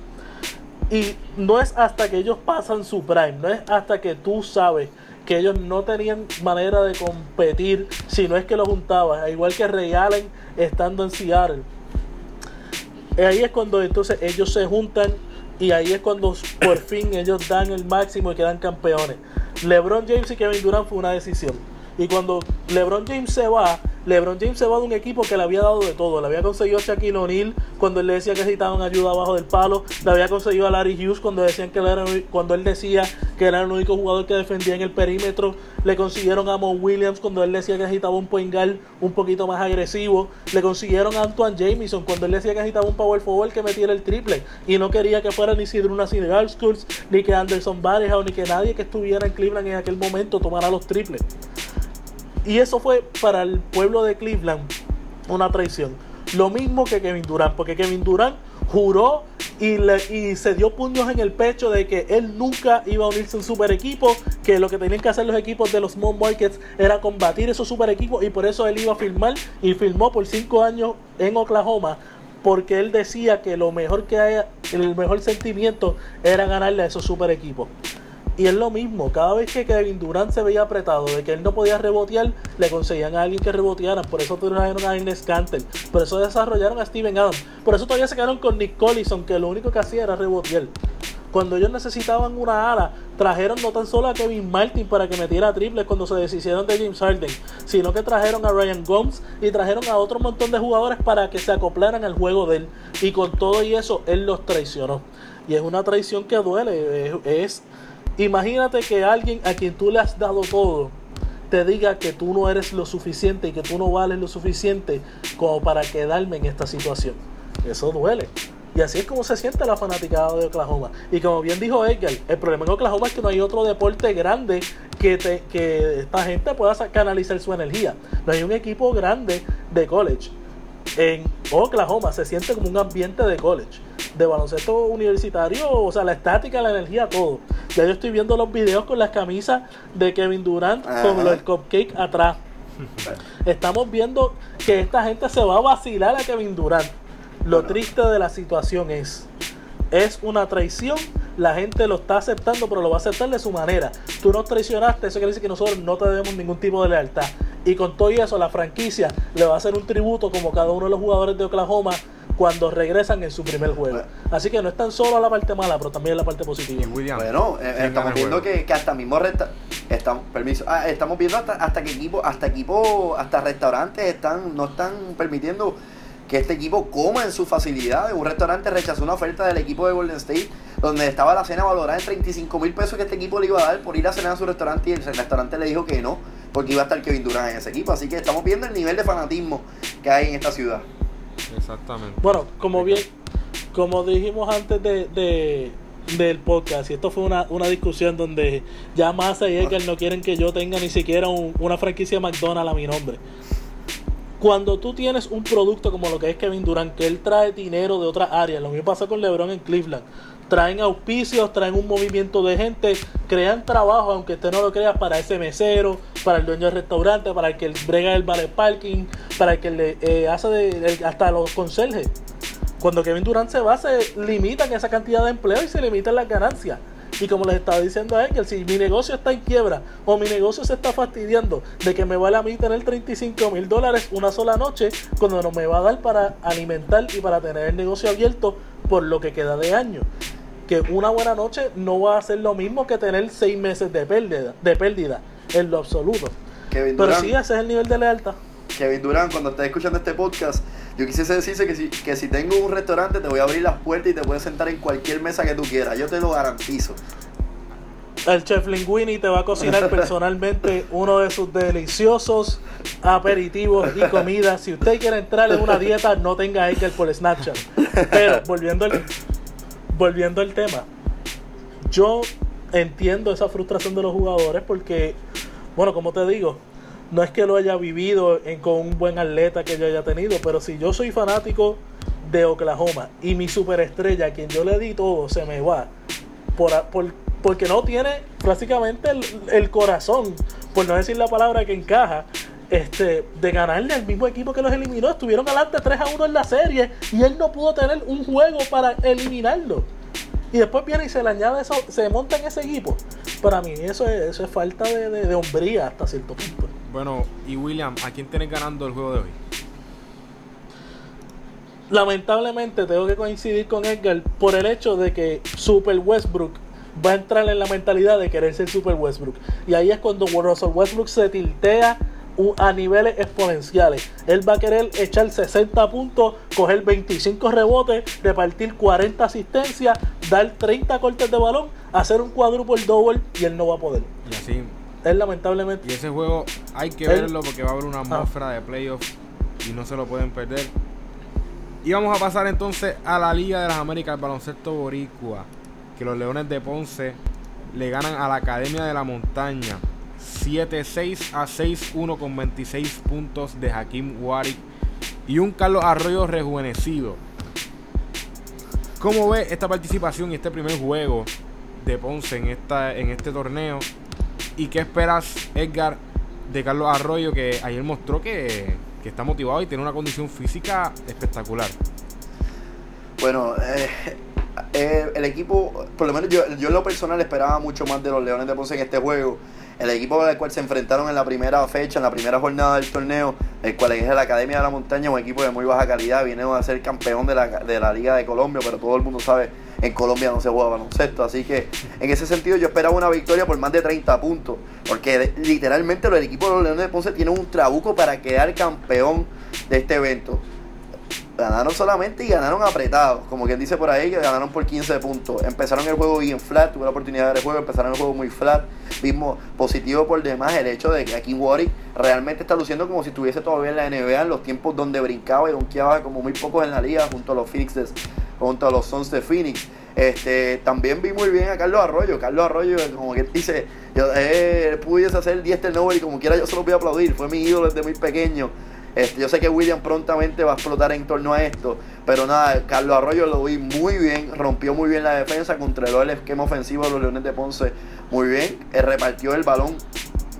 Y no es hasta que ellos pasan su prime, no es hasta que tú sabes que ellos no tenían manera de competir si no es que lo juntabas, igual que Ray Allen estando en Seattle. Ahí es cuando entonces ellos se juntan y ahí es cuando por fin ellos dan el máximo y quedan campeones. LeBron James y Kevin Durant fue una decisión. Y cuando LeBron James se va, LeBron James se va de un equipo que le había dado de todo. Le había conseguido a Shaquille O'Neal cuando él le decía que necesitaban ayuda abajo del palo. Le había conseguido a Larry Hughes cuando decían que él era, cuando él decía que era el único jugador que defendía en el perímetro. Le consiguieron a Mon Williams cuando él decía que necesitaba un point guard un poquito más agresivo. Le consiguieron a Antoine Jamison cuando él decía que necesitaba un power forward que metiera el triple. Y no quería que fuera ni Sidruna Schools, ni que Anderson Varejao, ni que nadie que estuviera en Cleveland en aquel momento tomara los triples. Y eso fue para el pueblo de Cleveland una traición. Lo mismo que Kevin Durant, porque Kevin Durant juró y, le- y se dio puños en el pecho de que él nunca iba a unirse a un super equipo, que lo que tenían que hacer los equipos de los small markets era combatir esos super equipos y por eso él iba a firmar y firmó por cinco años en Oklahoma porque él decía que lo mejor que haya, el mejor sentimiento era ganarle a esos super equipos. Y es lo mismo, cada vez que Kevin Durant se veía apretado de que él no podía rebotear, le conseguían a alguien que reboteara. Por eso trajeron a Ernest Cantel, por eso desarrollaron a Steven Adams. Por eso todavía se quedaron con Nick Collison, que lo único que hacía era rebotear. Cuando ellos necesitaban una ala, trajeron no tan solo a Kevin Martin para que metiera triples cuando se deshicieron de James Harden, sino que trajeron a Ryan Gomes y trajeron a otro montón de jugadores para que se acoplaran al juego de él. Y con todo y eso, él los traicionó. Y es una traición que duele. Es- imagínate que alguien a quien tú le has dado todo te diga que tú no eres lo suficiente y que tú no vales lo suficiente como para quedarme en esta situación. Eso duele. Y así es como se siente la fanaticada de Oklahoma. Y como bien dijo Edgar, el problema en Oklahoma es que no hay otro deporte grande que, te- que esta gente pueda canalizar su energía. No hay un equipo grande de college. En Oklahoma se siente como un ambiente de college, de baloncesto universitario, o sea, la estática, la energía, todo. Ya yo estoy viendo los videos con las camisas de Kevin Durant con el cupcake atrás. *laughs* Estamos viendo que esta gente se va a vacilar a Kevin Durant. Lo triste de la situación es, es una traición, la gente lo está aceptando, pero lo va a aceptar de su manera. Tú nos traicionaste, eso quiere decir que nosotros no te debemos ningún tipo de lealtad. Y con todo y eso, la franquicia le va a hacer un tributo como cada uno de los jugadores de Oklahoma cuando regresan en su primer juego. Así que no es tan solo la parte mala, pero también la parte positiva. Y William. Bueno, eh, ¿quién gana estamos viendo que, que hasta mismo resta estamos permiso ah, estamos viendo hasta, hasta que equipo hasta equipo hasta restaurantes están no están permitiendo que este equipo coma en sus facilidades un restaurante rechazó una oferta del equipo de Golden State donde estaba la cena valorada en 35 mil pesos que este equipo le iba a dar por ir a cenar a su restaurante y el restaurante le dijo que no porque iba a estar Kevin Durant en ese equipo así que estamos viendo el nivel de fanatismo que hay en esta ciudad Exactamente. Bueno, como bien, como dijimos antes de, de- del podcast, y esto fue una, una discusión donde ya Massa y Edgar no quieren que yo tenga ni siquiera un- una franquicia McDonald's a mi nombre. Cuando tú tienes un producto como lo que es Kevin Durant, que él trae dinero de otras áreas, lo mismo pasa con LeBron en Cleveland. Traen auspicios, traen un movimiento de gente, crean trabajo, aunque usted no lo crea, para ese mesero, para el dueño del restaurante, para el que brega el ballet parking, para el que le eh, hace de, hasta los conserjes. Cuando Kevin Durant se va, se limitan esa cantidad de empleo y se limitan las ganancias. Y como les estaba diciendo a Edgar, si mi negocio está en quiebra o mi negocio se está fastidiando de que me vale a mí tener 35 mil dólares una sola noche, cuando no me va a dar para alimentar y para tener el negocio abierto por lo que queda de año. Que una buena noche no va a ser lo mismo que tener seis meses de pérdida, de pérdida en lo absoluto. Kevin Pero sí, ese es el nivel de lealtad. Kevin Durant, cuando estés escuchando este podcast, yo quisiese decirse que si, que si tengo un restaurante te voy a abrir las puertas y te puedes sentar en cualquier mesa que tú quieras. Yo te lo garantizo. El chef Linguini te va a cocinar personalmente *laughs* uno de sus deliciosos aperitivos y comidas. Si usted quiere entrar en una dieta, no tenga Edgar por Snapchat. Pero volviendo al, volviendo al tema, yo entiendo esa frustración de los jugadores porque, bueno, como te digo, no es que lo haya vivido con un buen atleta que yo haya tenido, pero si yo soy fanático de Oklahoma y mi superestrella, a quien yo le di todo, se me va por, porque no tiene prácticamente el, corazón, por no decir la palabra que encaja, este, de ganarle al mismo equipo que los eliminó. Estuvieron adelante 3 a 1 en la serie y él no pudo tener un juego para eliminarlo. Y después viene y se le añade eso, se monta en ese equipo. Para mí eso es, falta de, de hombría hasta cierto punto. Bueno, y William, ¿a quién tenés ganando el juego de hoy? lamentablemente tengo que coincidir con Edgar por el hecho de que Super Westbrook va a entrar en la mentalidad de querer ser Super Westbrook. Y ahí es cuando Russell Westbrook se tiltea a niveles exponenciales. Él va a querer echar 60 puntos, coger 25 rebotes, repartir 40 asistencias, dar 30 cortes de balón, hacer un cuádruple double y él no va a poder. Y así. Él lamentablemente... Y ese juego hay que verlo porque va a haber una atmósfera de playoffs y no se lo pueden perder. Y vamos a pasar entonces a la Liga de las Américas, el baloncesto boricua. Que los Leones de Ponce le ganan a la Academia de la Montaña 7-6 a 6-1 con 26 puntos de Hakim Warwick y un Carlos Arroyo rejuvenecido. ¿Cómo ve esta participación y este primer juego de Ponce en, esta, en este torneo? ¿Y qué esperas, Edgar, de Carlos Arroyo, que ayer mostró que, que está motivado y tiene una condición física espectacular? Bueno, eh, eh, el equipo, por lo menos yo, yo en lo personal esperaba mucho más de los Leones de Ponce en este juego. El equipo el cual se enfrentaron en la primera fecha, en la primera jornada del torneo, el cual es la Academia de la Montaña, un equipo de muy baja calidad, viene a ser campeón de la, de la Liga de Colombia, pero todo el mundo sabe, en Colombia no se juega baloncesto. Así que en ese sentido yo esperaba una victoria por más de 30 puntos, porque literalmente el equipo de los Leones de Ponce tiene un trabuco para quedar campeón de este evento ganaron solamente y ganaron apretados. Como quien dice por ahí, que ganaron por 15 puntos. Empezaron el juego bien flat, tuve la oportunidad de ver el juego, empezaron el juego muy flat. Mismo positivo por demás el hecho de que aquí Warwick realmente está luciendo como si estuviese todavía en la NBA en los tiempos donde brincaba y donkeaba como muy pocos en la liga junto a los Phoenix, de- junto a los Suns de Phoenix. Este, también vi muy bien a Carlos Arroyo. Carlos Arroyo, como que dice, yo eh, pudiese hacer 10 turnovers y como quiera yo se los voy a aplaudir. Fue mi ídolo desde muy pequeño. Este, yo sé que William prontamente va a explotar en torno a esto, pero nada, Carlos Arroyo lo vi muy bien, rompió muy bien la defensa, controló el esquema ofensivo de los Leones de Ponce muy bien, eh, repartió el balón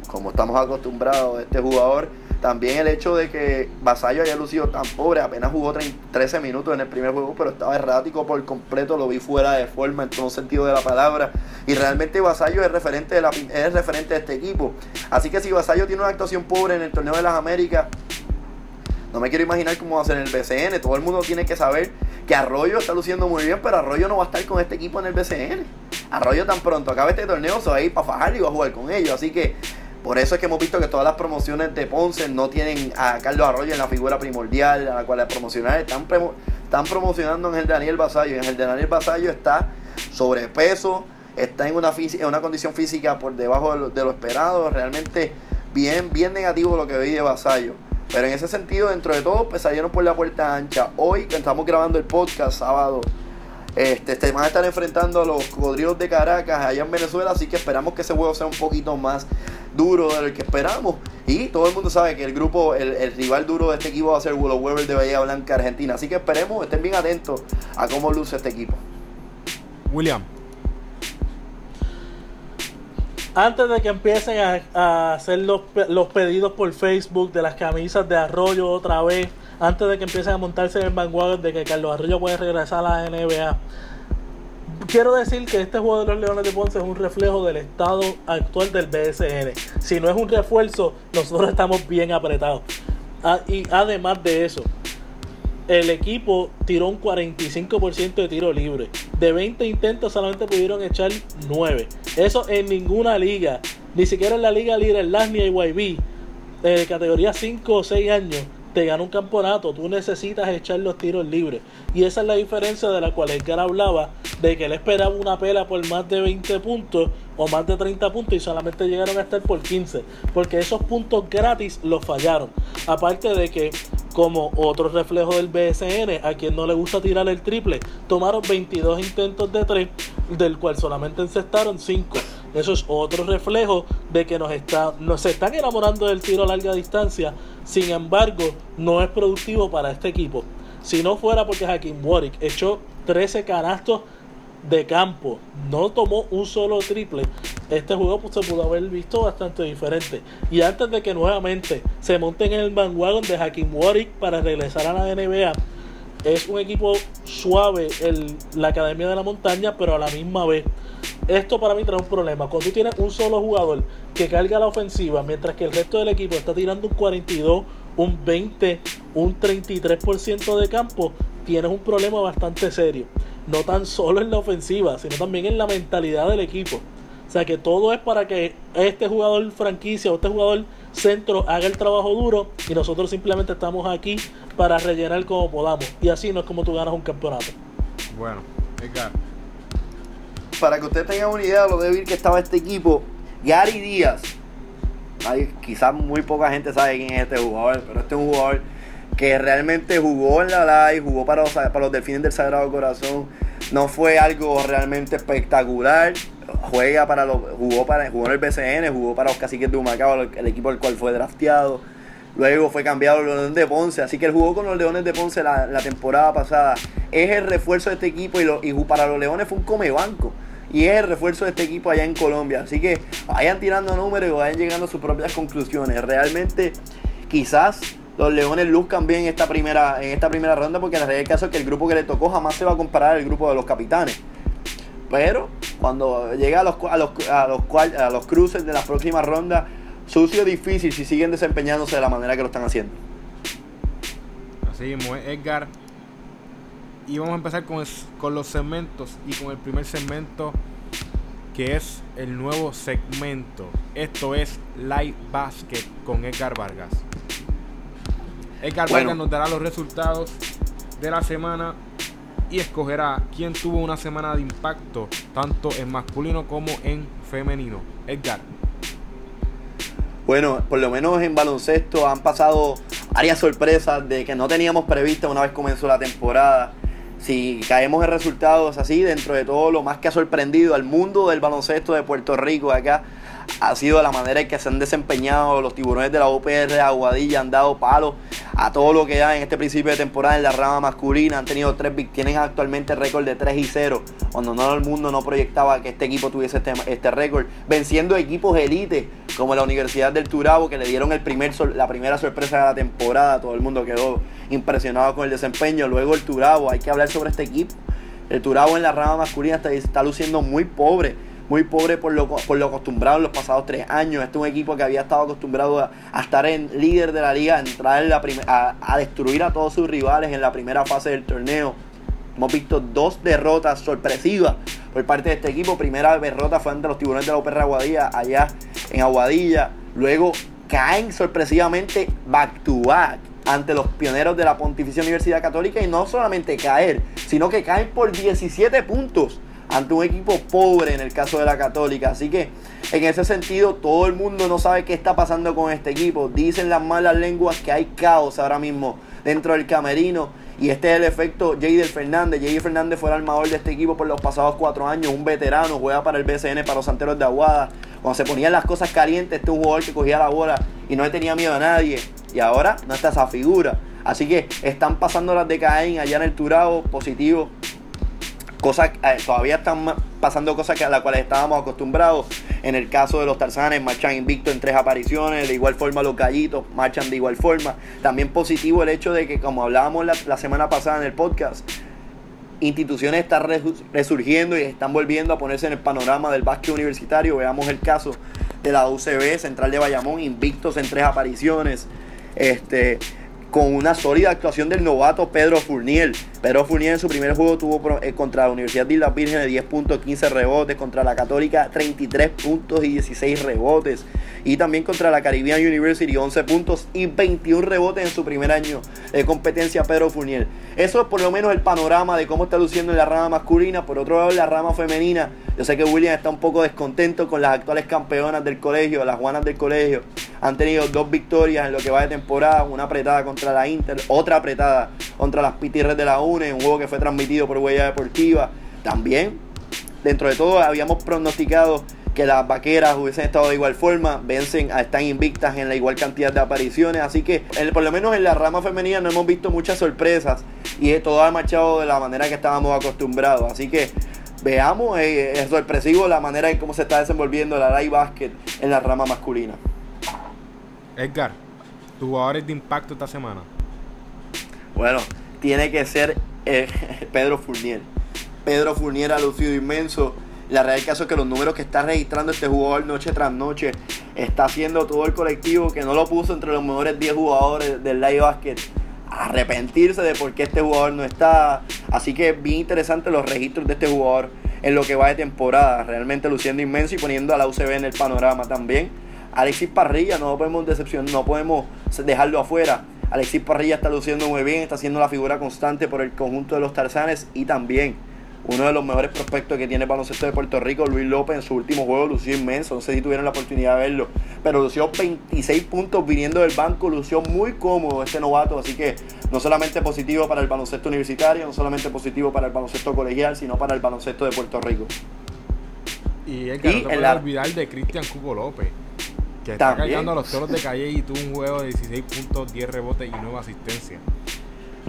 como estamos acostumbrados este jugador. También el hecho de que Vasallo haya lucido tan pobre, apenas jugó 30 13 minutos en el primer juego, pero estaba errático por completo, lo vi fuera de forma en todo sentido de la palabra. Y realmente Vasallo es referente de, la, es referente de este equipo. Así que si Vasallo tiene una actuación pobre en el torneo de las Américas, no me quiero imaginar cómo va a ser en el BCN. Todo el mundo tiene que saber que Arroyo está luciendo muy bien, pero Arroyo no va a estar con este equipo en el BCN. Arroyo tan pronto acabe este torneo se va a ir para fajar y va a jugar con ellos. Así que por eso es que hemos visto que todas las promociones de Ponce no tienen a Carlos Arroyo en la figura primordial a la cual promocionar. Están, están promocionando a Ángel Daniel Basayo. Y Ángel Daniel Basayo está sobrepeso, está en una, condición física por debajo de lo, esperado. Realmente bien, bien negativo lo que vi de Basayo. Pero en ese sentido, dentro de todo, pues salieron por la puerta ancha. Hoy que estamos grabando el podcast, sábado, este, este, van a estar enfrentando a los cocodrilos de Caracas allá en Venezuela, así que esperamos que ese juego sea un poquito más duro del que esperamos. Y todo el mundo sabe que el grupo, el, el rival duro de este equipo va a ser los Weber de Bahía Blanca, Argentina. Así que esperemos, estén bien atentos a cómo luce este equipo. William, Antes de que empiecen a, a hacer los, los pedidos por Facebook de las camisas de Arroyo otra vez, antes de que empiecen a montarse en el vanguardia de que Carlos Arroyo puede regresar a la NBA, quiero decir que este juego de los Leones de Ponce es un reflejo del estado actual del BSN. Si no es un refuerzo, nosotros estamos bien apretados. Ah, y además de eso, el equipo tiró un 45% de tiro libre. De 20 intentos solamente pudieron echar 9. Eso en ninguna liga. Ni siquiera en la liga líder, Lasnia y YB, de categoría 5 o 6 años, te gana un campeonato. Tú necesitas echar los tiros libres. Y esa es la diferencia de la cual Edgar hablaba, de que él esperaba una pela por más de 20 puntos o más de 30 puntos y solamente llegaron a estar por 15. Porque esos puntos gratis los fallaron. Aparte de que como otro reflejo del BSN, a quien no le gusta tirar el triple, tomaron 22 intentos de 3, del cual solamente encestaron 5. Eso es otro reflejo de que nos, está, nos están enamorando del tiro a larga distancia, sin embargo, no es productivo para este equipo. Si no fuera porque Hakim Warwick echó 13 canastos de campo, no tomó un solo triple, este juego pues, se pudo haber visto bastante diferente. Y antes de que nuevamente se monten en el bandwagon de Hakim Warwick para regresar a la NBA, es un equipo suave la Academia de la Montaña, pero a la misma vez. Esto para mí trae un problema. Cuando tú tienes un solo jugador que carga la ofensiva, mientras que el resto del equipo está tirando un 42, un 20, un 33% de campo, tienes un problema bastante serio. No tan solo en la ofensiva, sino también en la mentalidad del equipo. O sea que todo es para que este jugador franquicia o este jugador centro haga el trabajo duro y nosotros simplemente estamos aquí para rellenar como podamos. Y así no es como tú ganas un campeonato. bueno, Edgar. Para que usted tenga una idea de lo débil que estaba este equipo, Gary Díaz. Quizás muy poca gente sabe quién es este jugador, pero este es un jugador que realmente jugó en la live, jugó para los, para los Delfines del Sagrado Corazón. No fue algo realmente espectacular. Juega para los, jugó, para, jugó en el BCN, jugó para los Caciques de Humacao, el, equipo al cual fue drafteado. Luego fue cambiado a los Leones de Ponce, así que él jugó con los Leones de Ponce la, temporada pasada. Es el refuerzo de este equipo y, y para los Leones fue un come banco. Y es el refuerzo de este equipo allá en Colombia. Así que vayan tirando números y vayan llegando a sus propias conclusiones. Realmente, quizás los Leones luzcan bien en esta primera, en esta primera ronda, porque en realidad el caso es que el grupo que le tocó jamás se va a comparar al grupo de los capitanes. Pero cuando llega a los, a los, a los, a los cruces de las próximas rondas, sucio difícil si siguen desempeñándose de la manera que lo están haciendo. Así mismo Edgar. Y vamos a empezar con, es- con los segmentos y con el primer segmento que es el nuevo segmento. Esto es Live Basket con Edgar Vargas. Edgar Bueno. Vargas nos dará los resultados de la semana y escogerá quién tuvo una semana de impacto tanto en masculino como en femenino. Edgar. Bueno, por lo menos en baloncesto han pasado varias sorpresas de que no teníamos previstas una vez comenzó la temporada. Si caemos en resultados así, dentro de todo lo más que ha sorprendido al mundo del baloncesto de Puerto Rico acá, ha sido la manera en que se han desempeñado los tiburones de la de Aguadilla, han dado palos a todo lo que da en este principio de temporada en la rama masculina, han tenido tres, tienen actualmente récord de 3 y 0, cuando no el mundo no proyectaba que este equipo tuviese este, este récord, venciendo equipos elite como la Universidad del Turabo que le dieron el primer la primera sorpresa de la temporada, todo el mundo quedó impresionado con el desempeño, luego el Turabo, hay que hablar sobre este equipo, el Turabo en la rama masculina está luciendo muy pobre, muy pobre por lo, por lo acostumbrado en los pasados tres años. Este es un equipo que había estado acostumbrado a, estar en líder de la liga, a entrar en la a, a destruir a todos sus rivales en la primera fase del torneo. Hemos visto dos derrotas sorpresivas por parte de este equipo. Primera derrota fue ante los tiburones de la UPR Aguadilla, allá en Aguadilla. Luego caen sorpresivamente back to back ante los pioneros de la Pontificia Universidad Católica y no solamente caer, sino que caen por 17 puntos ante un equipo pobre en el caso de la Católica. Así que en ese sentido todo el mundo no sabe qué está pasando con este equipo. Dicen las malas lenguas que hay caos ahora mismo dentro del camerino. Y este es el efecto Jader Fernández. Jader Fernández fue el armador de este equipo por los pasados cuatro años. Un veterano, juega para el BCN, para los Santeros de Aguada. Cuando se ponían las cosas calientes, este es un jugador que cogía la bola y no le tenía miedo a nadie. Y ahora no está esa figura. Así que están pasando las de Caín allá en el Turabo, positivo cosas eh, todavía están pasando cosas que a las cuales estábamos acostumbrados. En el caso de los Tarzanes, marchan invicto en tres apariciones. De igual forma, los Gallitos marchan de igual forma. También positivo el hecho de que, como hablábamos la, la semana pasada en el podcast, instituciones están resu- resurgiendo y están volviendo a ponerse en el panorama del básquet universitario. Veamos el caso de la UCB, Central de Bayamón, invictos en tres apariciones. Este, con una sólida actuación del novato Pedro Fournier. Pedro Fournier en su primer juego tuvo eh, contra la Universidad de Islas Vírgenes 10 puntos, 15 rebotes, contra la Católica 33 puntos y 16 rebotes. Y también contra la Caribbean University 11 puntos y 21 rebotes en su primer año de competencia Pedro Fournier. Eso es por lo menos el panorama de cómo está luciendo en la rama masculina. Por otro lado, en la rama femenina, yo sé que William está un poco descontento con las actuales campeonas del colegio, las Juanas del colegio. Han tenido dos victorias en lo que va de temporada, una apretada contra la Inter, otra apretada contra las Pitirres de la UNE, un juego que fue transmitido por Huella Deportiva. También, dentro de todo, habíamos pronosticado que las vaqueras hubiesen estado de igual forma, vencen, están invictas en la igual cantidad de apariciones, así que por lo menos en la rama femenina no hemos visto muchas sorpresas y todo ha marchado de la manera que estábamos acostumbrados, así que veamos, eh, es sorpresivo la manera en cómo se está desenvolviendo la live basket en la rama masculina. Edgar, tus jugadores de impacto esta semana. Bueno, tiene que ser eh, *laughs* Pedro Fournier. Pedro Fournier ha lucido inmenso. La realidad del caso es que los números que está registrando este jugador noche tras noche está haciendo todo el colectivo que no lo puso entre los mejores 10 jugadores del live basket arrepentirse de por qué este jugador no está. Así que bien interesante los registros de este jugador en lo que va de temporada. Realmente luciendo inmenso y poniendo a la UCB en el panorama también. Alexis Parrilla, no podemos decepcionar, no podemos dejarlo afuera. Alexis Parrilla está luciendo muy bien, está siendo la figura constante por el conjunto de los Tarzanes y también uno de los mejores prospectos que tiene el baloncesto de Puerto Rico, Luis López, en su último juego lució inmenso. No sé si tuvieron la oportunidad de verlo, pero lució 26 puntos viniendo del banco, lució muy cómodo este novato. Así que no solamente positivo para el baloncesto universitario, no solamente positivo para el baloncesto colegial, sino para el baloncesto de Puerto Rico. Y Edgar, Y no puedes la- olvidar de Cristian Cuco López. Que está También. cargando a los toros de calle y tuvo un juego de 16 puntos, 10 rebotes y 9 asistencias.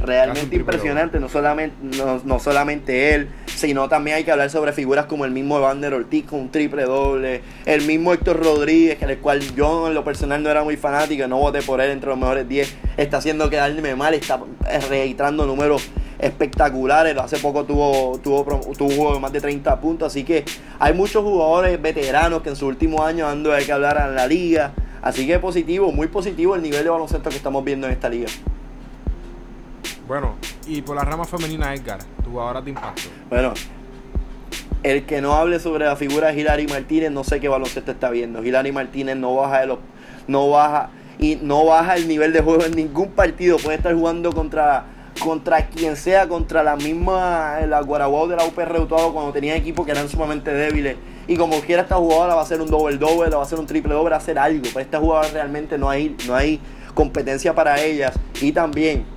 Realmente impresionante, no solamente, no, no solamente él, sino también hay que hablar sobre figuras como el mismo Evander Ortiz con un triple doble, el mismo Héctor Rodríguez, que el cual yo en lo personal no era muy fanático, no voté por él entre los mejores 10, está haciendo quedarme mal, está registrando números espectaculares. Hace poco tuvo, tuvo, tuvo más de 30 puntos. Así que hay muchos jugadores veteranos que en sus últimos años han de que hablar en la liga. Así que positivo, muy positivo el nivel de baloncesto que estamos viendo en esta liga. Bueno, y por la rama femenina, Edgar, tu jugadora de impacto. Bueno, el que no hable sobre la figura de Hilary Martínez, no sé qué baloncesto está viendo. Hilary Martínez no baja de los, no baja y no baja el nivel de juego en ningún partido. Puede estar jugando contra contra quien sea, contra la misma la Guaraguao de la UPR cuando tenía equipos que eran sumamente débiles. Y como quiera esta jugadora va a ser un doble doble, va a ser un triple doble, va a hacer algo. Para esta jugadora realmente no hay, no hay competencia para ellas. Y también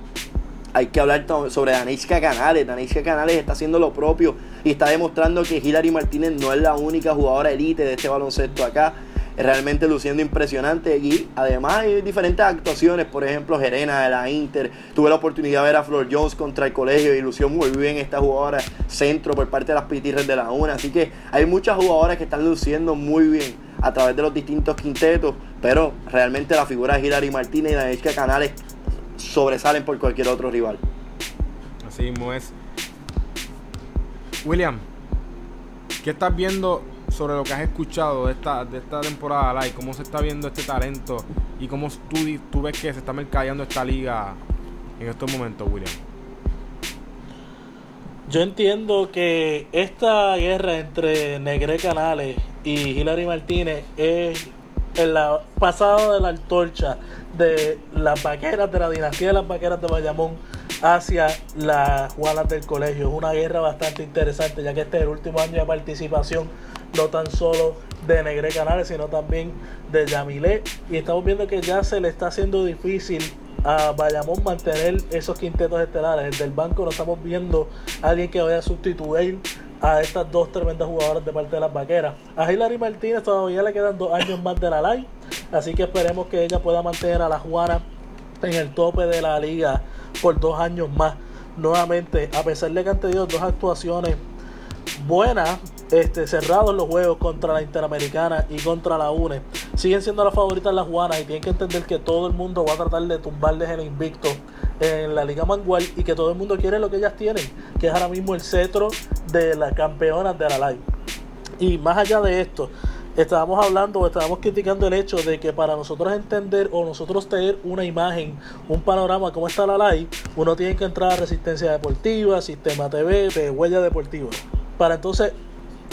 hay que hablar sobre Danishka Canales. Danishka Canales está haciendo lo propio y está demostrando que Hilary Martínez no es la única jugadora elite de este baloncesto acá realmente luciendo impresionante. Y además hay diferentes actuaciones, por ejemplo, Gerena de la Inter. Tuve la oportunidad de ver a Flor Jones contra el colegio y lució muy bien esta jugadora centro por parte de las Pitirres de la UNA. Así que hay muchas jugadoras que están luciendo muy bien a través de los distintos quintetos, pero realmente la figura de Hilary Martínez y Daniela Canales sobresalen por cualquier otro rival. Así mismo es. William, ¿qué estás viendo sobre lo que has escuchado de esta, de esta temporada live, cómo se está viendo este talento y cómo tú, tú ves que se está mercadeando esta liga en estos momentos, William. Yo entiendo que esta guerra entre Negre Canales y Hilary Martínez es el pasado de la antorcha de las vaqueras, de la dinastía de las vaqueras de Bayamón hacia las Juanas del colegio. Es una guerra bastante interesante, ya que este es el último año de participación no tan solo de Negre Canales, sino también de Yamilé. Y estamos viendo que ya se le está haciendo difícil a Bayamón mantener esos quintetos estelares. El del banco no estamos viendo a alguien que vaya a sustituir a estas dos tremendas jugadoras de parte de las vaqueras. A Hilary Martínez todavía le quedan dos años más de la live, así que esperemos que ella pueda mantener a la Juana en el tope de la liga por dos años más. Nuevamente, a pesar de que han tenido dos actuaciones buenas, este, cerrados los juegos contra la Interamericana y contra la UNE. Siguen siendo las favoritas las Juanas y tienen que entender que todo el mundo va a tratar de tumbarles el invicto en la Liga Mangual y que todo el mundo quiere lo que ellas tienen, que es ahora mismo el cetro de las campeonas de la Live. Y más allá de esto, estábamos hablando estábamos criticando el hecho de que para nosotros entender o nosotros tener una imagen, un panorama como está la live, uno tiene que entrar a Resistencia Deportiva, Sistema TV, de Huella Deportiva. Para entonces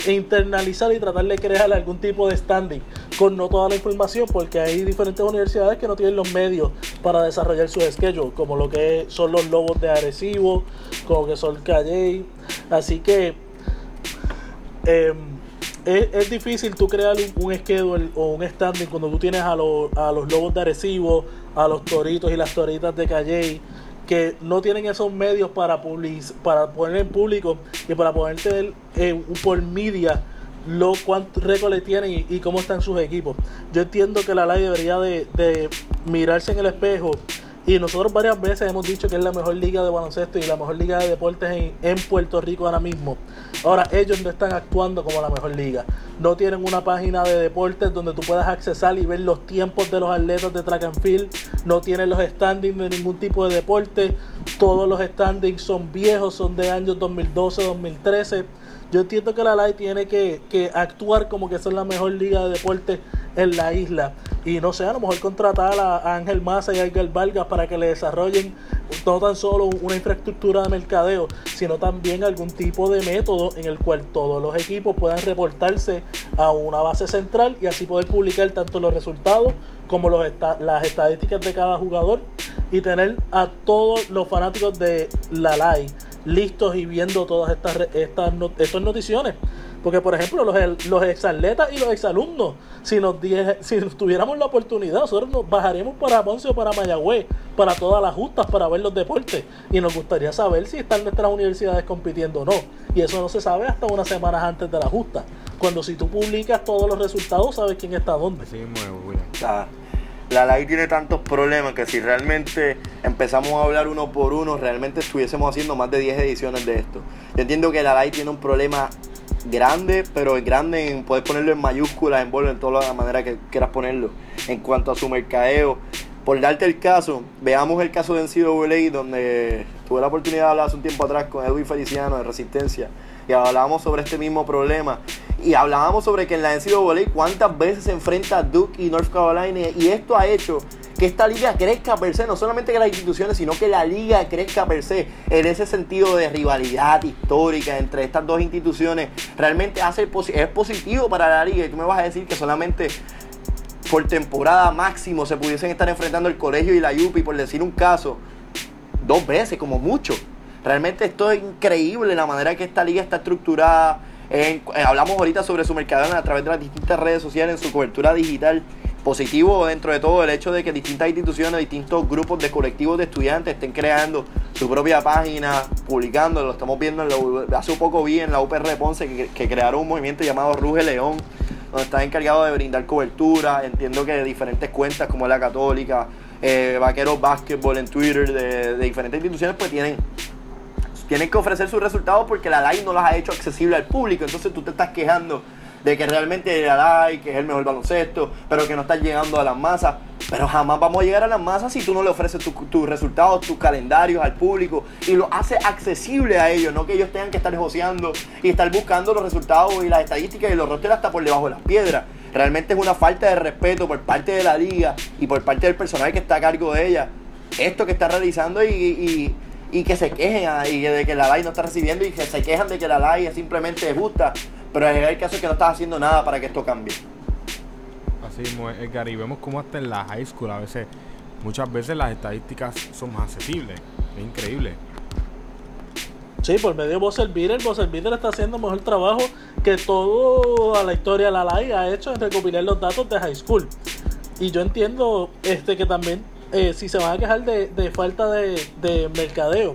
internalizar y tratar de crear algún tipo de standing con no toda la información porque hay diferentes universidades que no tienen los medios para desarrollar sus schedules como lo que son los lobos de Arecibo como que son Calle así que em, es, difícil tú crear un, schedule o un standing cuando tú tienes a, a los lobos de Arecibo a los toritos y las toritas de Calle que no tienen esos medios para, para poner en público y para poder tener eh, por media lo cuánto récord le tienen y, cómo están sus equipos. Yo entiendo que la LAI debería de, de mirarse en el espejo y nosotros varias veces hemos dicho que es la mejor liga de baloncesto y la mejor liga de deportes en, Puerto Rico ahora mismo. Ahora ellos no están actuando como la mejor liga. No tienen una página de deportes donde tú puedas accesar y ver los tiempos de los atletas de track and field. No tienen los standings de ningún tipo de deporte. Todos los standings son viejos, son de años 2012, 2013. Yo entiendo que la LAI tiene que, que actuar como que son la mejor liga de deportes en la isla. Y no sé, a lo mejor contratar a Ángel Maza y a Edgar Vargas para que le desarrollen no tan solo una infraestructura de mercadeo, sino también algún tipo de método en el cual todos los equipos puedan reportarse a una base central y así poder publicar tanto los resultados como las estadísticas de cada jugador y tener a todos los fanáticos de la LAI listos y viendo todas estas, estas, estas noticiones. Porque, por ejemplo, los, los exatletas y los exalumnos, si nos si tuviéramos la oportunidad, nosotros nos bajaríamos para Ponce o para Mayagüez, para todas las justas, para ver los deportes. Y nos gustaría saber si están nuestras universidades compitiendo o no. Y eso no se sabe hasta unas semanas antes de la justa. Cuando si tú publicas todos los resultados, sabes quién está dónde. Sí, la ley tiene tantos problemas que si realmente empezamos a hablar uno por uno, realmente estuviésemos haciendo más de 10 ediciones de esto. Yo entiendo que la ley tiene un problema grande, pero es grande en poder ponerlo en mayúsculas, en bolo, en toda la manera que quieras ponerlo. En cuanto a su mercadeo, por darte el caso, veamos el caso de NCAA, donde tuve la oportunidad de hablar hace un tiempo atrás con Edwin Feliciano de Resistencia, y hablábamos sobre este mismo problema. Y hablábamos sobre que en la NCAA cuántas veces se enfrenta Duke y North Carolina, y esto ha hecho que esta liga crezca per se, no solamente que las instituciones, sino que la liga crezca per se, en ese sentido de rivalidad histórica entre estas dos instituciones, realmente hace es positivo para la liga. Y tú me vas a decir que solamente por temporada máximo se pudiesen estar enfrentando el colegio y la Yupi, por decir un caso, dos veces como mucho. Realmente esto es increíble la manera que esta liga está estructurada. Eh, hablamos ahorita sobre su mercado a través de las distintas redes sociales, en su cobertura digital. Positivo dentro de todo el hecho de que distintas instituciones, distintos grupos de colectivos de estudiantes estén creando su propia página, publicando. Lo estamos viendo en hace un poco vi en la UPR Ponce que, crearon un movimiento llamado Ruge León donde están encargados de brindar cobertura. Entiendo que de diferentes cuentas como la Católica, eh, Vaqueros Basketball en Twitter, de, diferentes instituciones, pues tienen, tienen que ofrecer sus resultados porque la LAI no las ha hecho accesible al público. Entonces tú te estás quejando de que realmente la LAI, que es el mejor baloncesto, pero que no está llegando a las masas. Pero jamás vamos a llegar a las masas si tú no le ofreces tus resultados, tus calendarios al público y lo hace accesible a ellos, no que ellos tengan que estar negociando y estar buscando los resultados y las estadísticas y los rosters hasta por debajo de las piedras. Realmente es una falta de respeto por parte de la liga y por parte del personal que está a cargo de ella. Esto que está realizando y, que se quejen y de que la LAI no está recibiendo y que se quejan de que la LAI es simplemente justa. Pero en el caso es que no estás haciendo nada para que esto cambie. Así mismo, Edgar, y vemos cómo hasta en la high school a veces, muchas veces las estadísticas son más accesibles. Es increíble. Sí, por medio de Buzzer Beater, Buzzer Beater está haciendo mejor trabajo que toda la historia de la LAI ha hecho en recopilar los datos de high school. Y yo entiendo este que también, eh, si se van a quejar de, falta de, de mercadeo,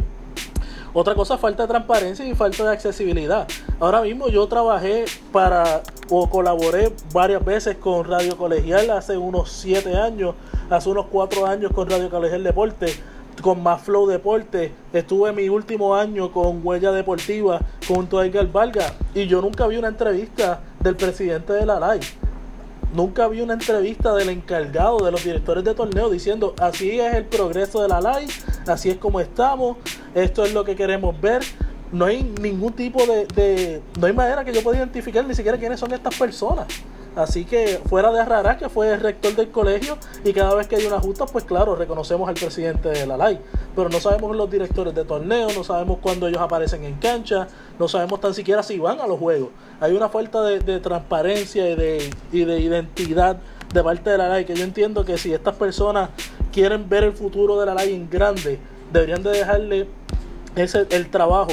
otra cosa, falta de transparencia y falta de accesibilidad. Ahora mismo yo trabajé para o colaboré varias veces con Radio Colegial hace unos 7 años, hace unos 4 años con Radio Colegial Deporte, con Más Flow Deporte. Estuve mi último año con Huella Deportiva junto a Edgar Valga y yo nunca vi una entrevista del presidente de la LAI Nunca vi una entrevista del encargado de los directores de torneo diciendo así es el progreso de la live, así es como estamos, esto es lo que queremos ver. No hay ningún tipo de, de no hay manera que yo pueda identificar ni siquiera quiénes son estas personas. Así que fuera de Rara, que fue el rector del colegio, y cada vez que hay una justa, pues claro, reconocemos al presidente de la LAI. Pero no sabemos los directores de torneo, no sabemos cuándo ellos aparecen en cancha, no sabemos tan siquiera si van a los juegos. Hay una falta de, transparencia y de, y de identidad de parte de la LAI, que yo entiendo que si estas personas quieren ver el futuro de la LAI en grande, deberían de dejarle ese, el trabajo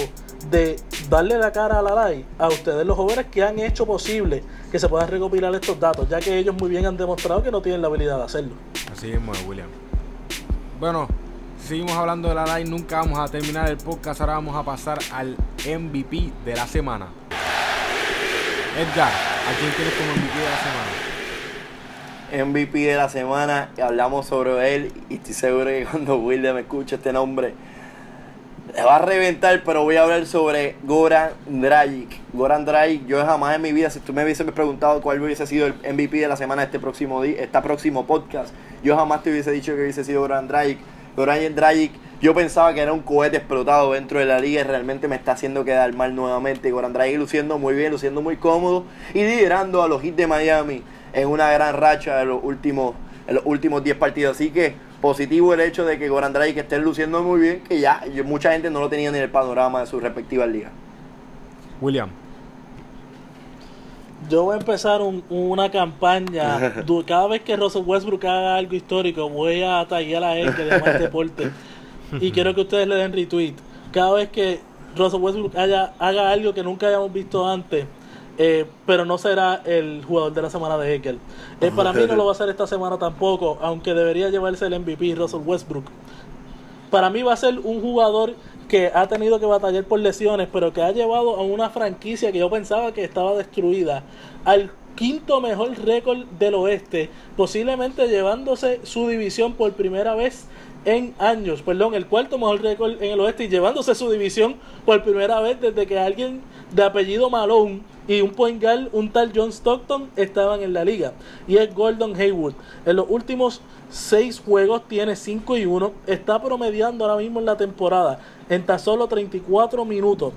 de darle la cara a la LAI a ustedes los jóvenes que han hecho posible que se puedan recopilar estos datos, ya que ellos muy bien han demostrado que no tienen la habilidad de hacerlo. Así mismo William. Bueno, seguimos hablando de la LAI, nunca vamos a terminar el podcast, ahora vamos a pasar al MVP de la semana. Edgar, ¿a quién tienes como MVP de la semana? MVP de la semana, hablamos sobre él y estoy seguro que cuando William escuche este nombre le va a reventar, pero voy a hablar sobre Goran Dragic. Goran Dragic, yo jamás en mi vida, si tú me hubiese preguntado cuál hubiese sido el MVP de la semana este próximo este próximo podcast, yo jamás te hubiese dicho que hubiese sido Goran Dragic. Goran Dragic, yo pensaba que era un cohete explotado dentro de la liga y realmente me está haciendo quedar mal nuevamente. Goran Dragic luciendo muy bien, luciendo muy cómodo y liderando a los Heat de Miami en una gran racha de los últimos, en los últimos 10 partidos. Así que positivo el hecho de que Goran Dragic esté luciendo muy bien, que ya mucha gente no lo tenía ni en el panorama de sus respectivas ligas. William. Yo voy a empezar una campaña. *laughs* Cada vez que Russell Westbrook haga algo histórico, voy a tallar a él que le llama deporte. *laughs* Y quiero que ustedes le den retweet. Cada vez que Russell Westbrook haya, haga algo que nunca hayamos visto antes, eh, pero no será el jugador de la semana de Ekel. Eh, para mí no lo va a ser esta semana tampoco, aunque debería llevarse el MVP Russell Westbrook. Para mí va a ser un jugador que ha tenido que batallar por lesiones, pero que ha llevado a una franquicia que yo pensaba que estaba destruida al quinto mejor récord del oeste, posiblemente llevándose su división por primera vez en años, perdón, el cuarto mejor récord en el oeste y llevándose su división por primera vez desde que alguien de apellido Malone y un point guard, un tal John Stockton, estaban en la liga. Y es Gordon Haywood. En los últimos seis juegos tiene 5 y 1. Está promediando ahora mismo en la temporada en tan solo 34 minutos.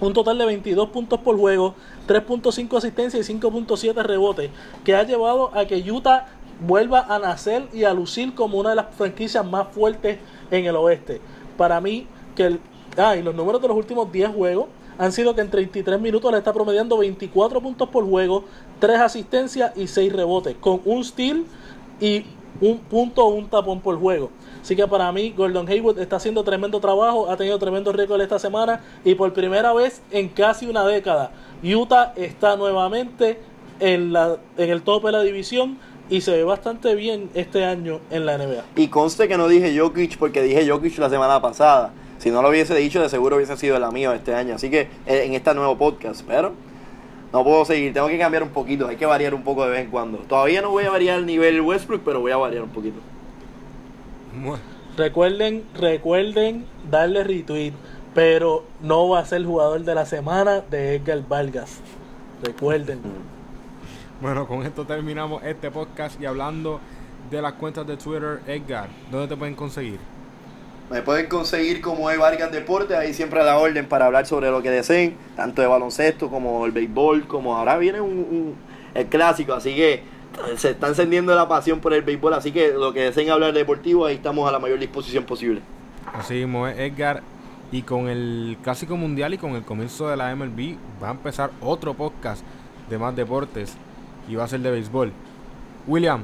Un total de 22 puntos por juego, 3.5 asistencias y 5.7 rebotes, que ha llevado a que Utah vuelva a nacer y a lucir como una de las franquicias más fuertes en el oeste. Para mí, que el, ah, y los números de los últimos 10 juegos han sido que en 33 minutos le está promediando 24 puntos por juego, 3 asistencias y 6 rebotes, con un steal y un punto o un tapón por juego. Así que para mí, Gordon Hayward está haciendo tremendo trabajo, ha tenido tremendo récord esta semana y por primera vez en casi una década, Utah está nuevamente en, la, en el tope de la división y se ve bastante bien este año en la NBA. Y conste que no dije Jokic porque dije Jokic la semana pasada. Si no lo hubiese dicho, de seguro hubiese sido la mía este año. Así que eh, en este nuevo podcast, pero no puedo seguir. Tengo que cambiar un poquito. Hay que variar un poco de vez en cuando. Todavía no voy a variar el nivel Westbrook, pero voy a variar un poquito. Recuerden, recuerden darle retweet, pero no va a ser jugador de la semana de Edgar Vargas. Recuerden. Bueno, con esto terminamos este podcast y hablando de las cuentas de Twitter, Edgar, ¿dónde te pueden conseguir? Me pueden conseguir como E Vargas Deporte, ahí siempre a la orden para hablar sobre lo que deseen, tanto de baloncesto como el béisbol, como ahora viene un, el clásico, así que se está encendiendo la pasión por el béisbol, así que lo que deseen hablar de deportivo, ahí estamos a la mayor disposición posible. Así mismo es, Edgar. Y con el Clásico Mundial y con el comienzo de la MLB, va a empezar otro podcast de más deportes y va a ser de béisbol. William.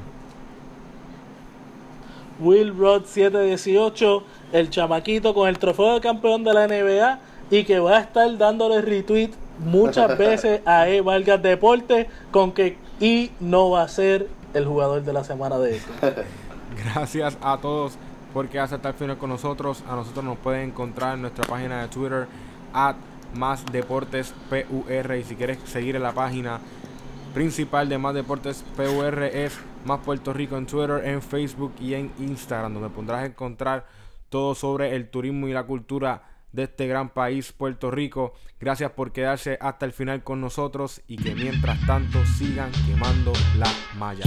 Will Rod 718, el chamaquito con el trofeo de campeón de la NBA y que va a estar dándole retweet muchas *laughs* veces a E. Vargas Deporte con que y no va a ser el jugador de la semana de esto. *laughs* Gracias a todos por quedarse hasta el final con nosotros. A nosotros nos pueden encontrar en nuestra página de Twitter at más deportes PUR y si quieres seguir en la página principal de Más Deportes PUR es Más Puerto Rico en Twitter, en Facebook y en Instagram, donde podrás encontrar todo sobre el turismo y la cultura de este gran país, Puerto Rico. Gracias por quedarse hasta el final con nosotros y que mientras tanto sigan quemando la malla.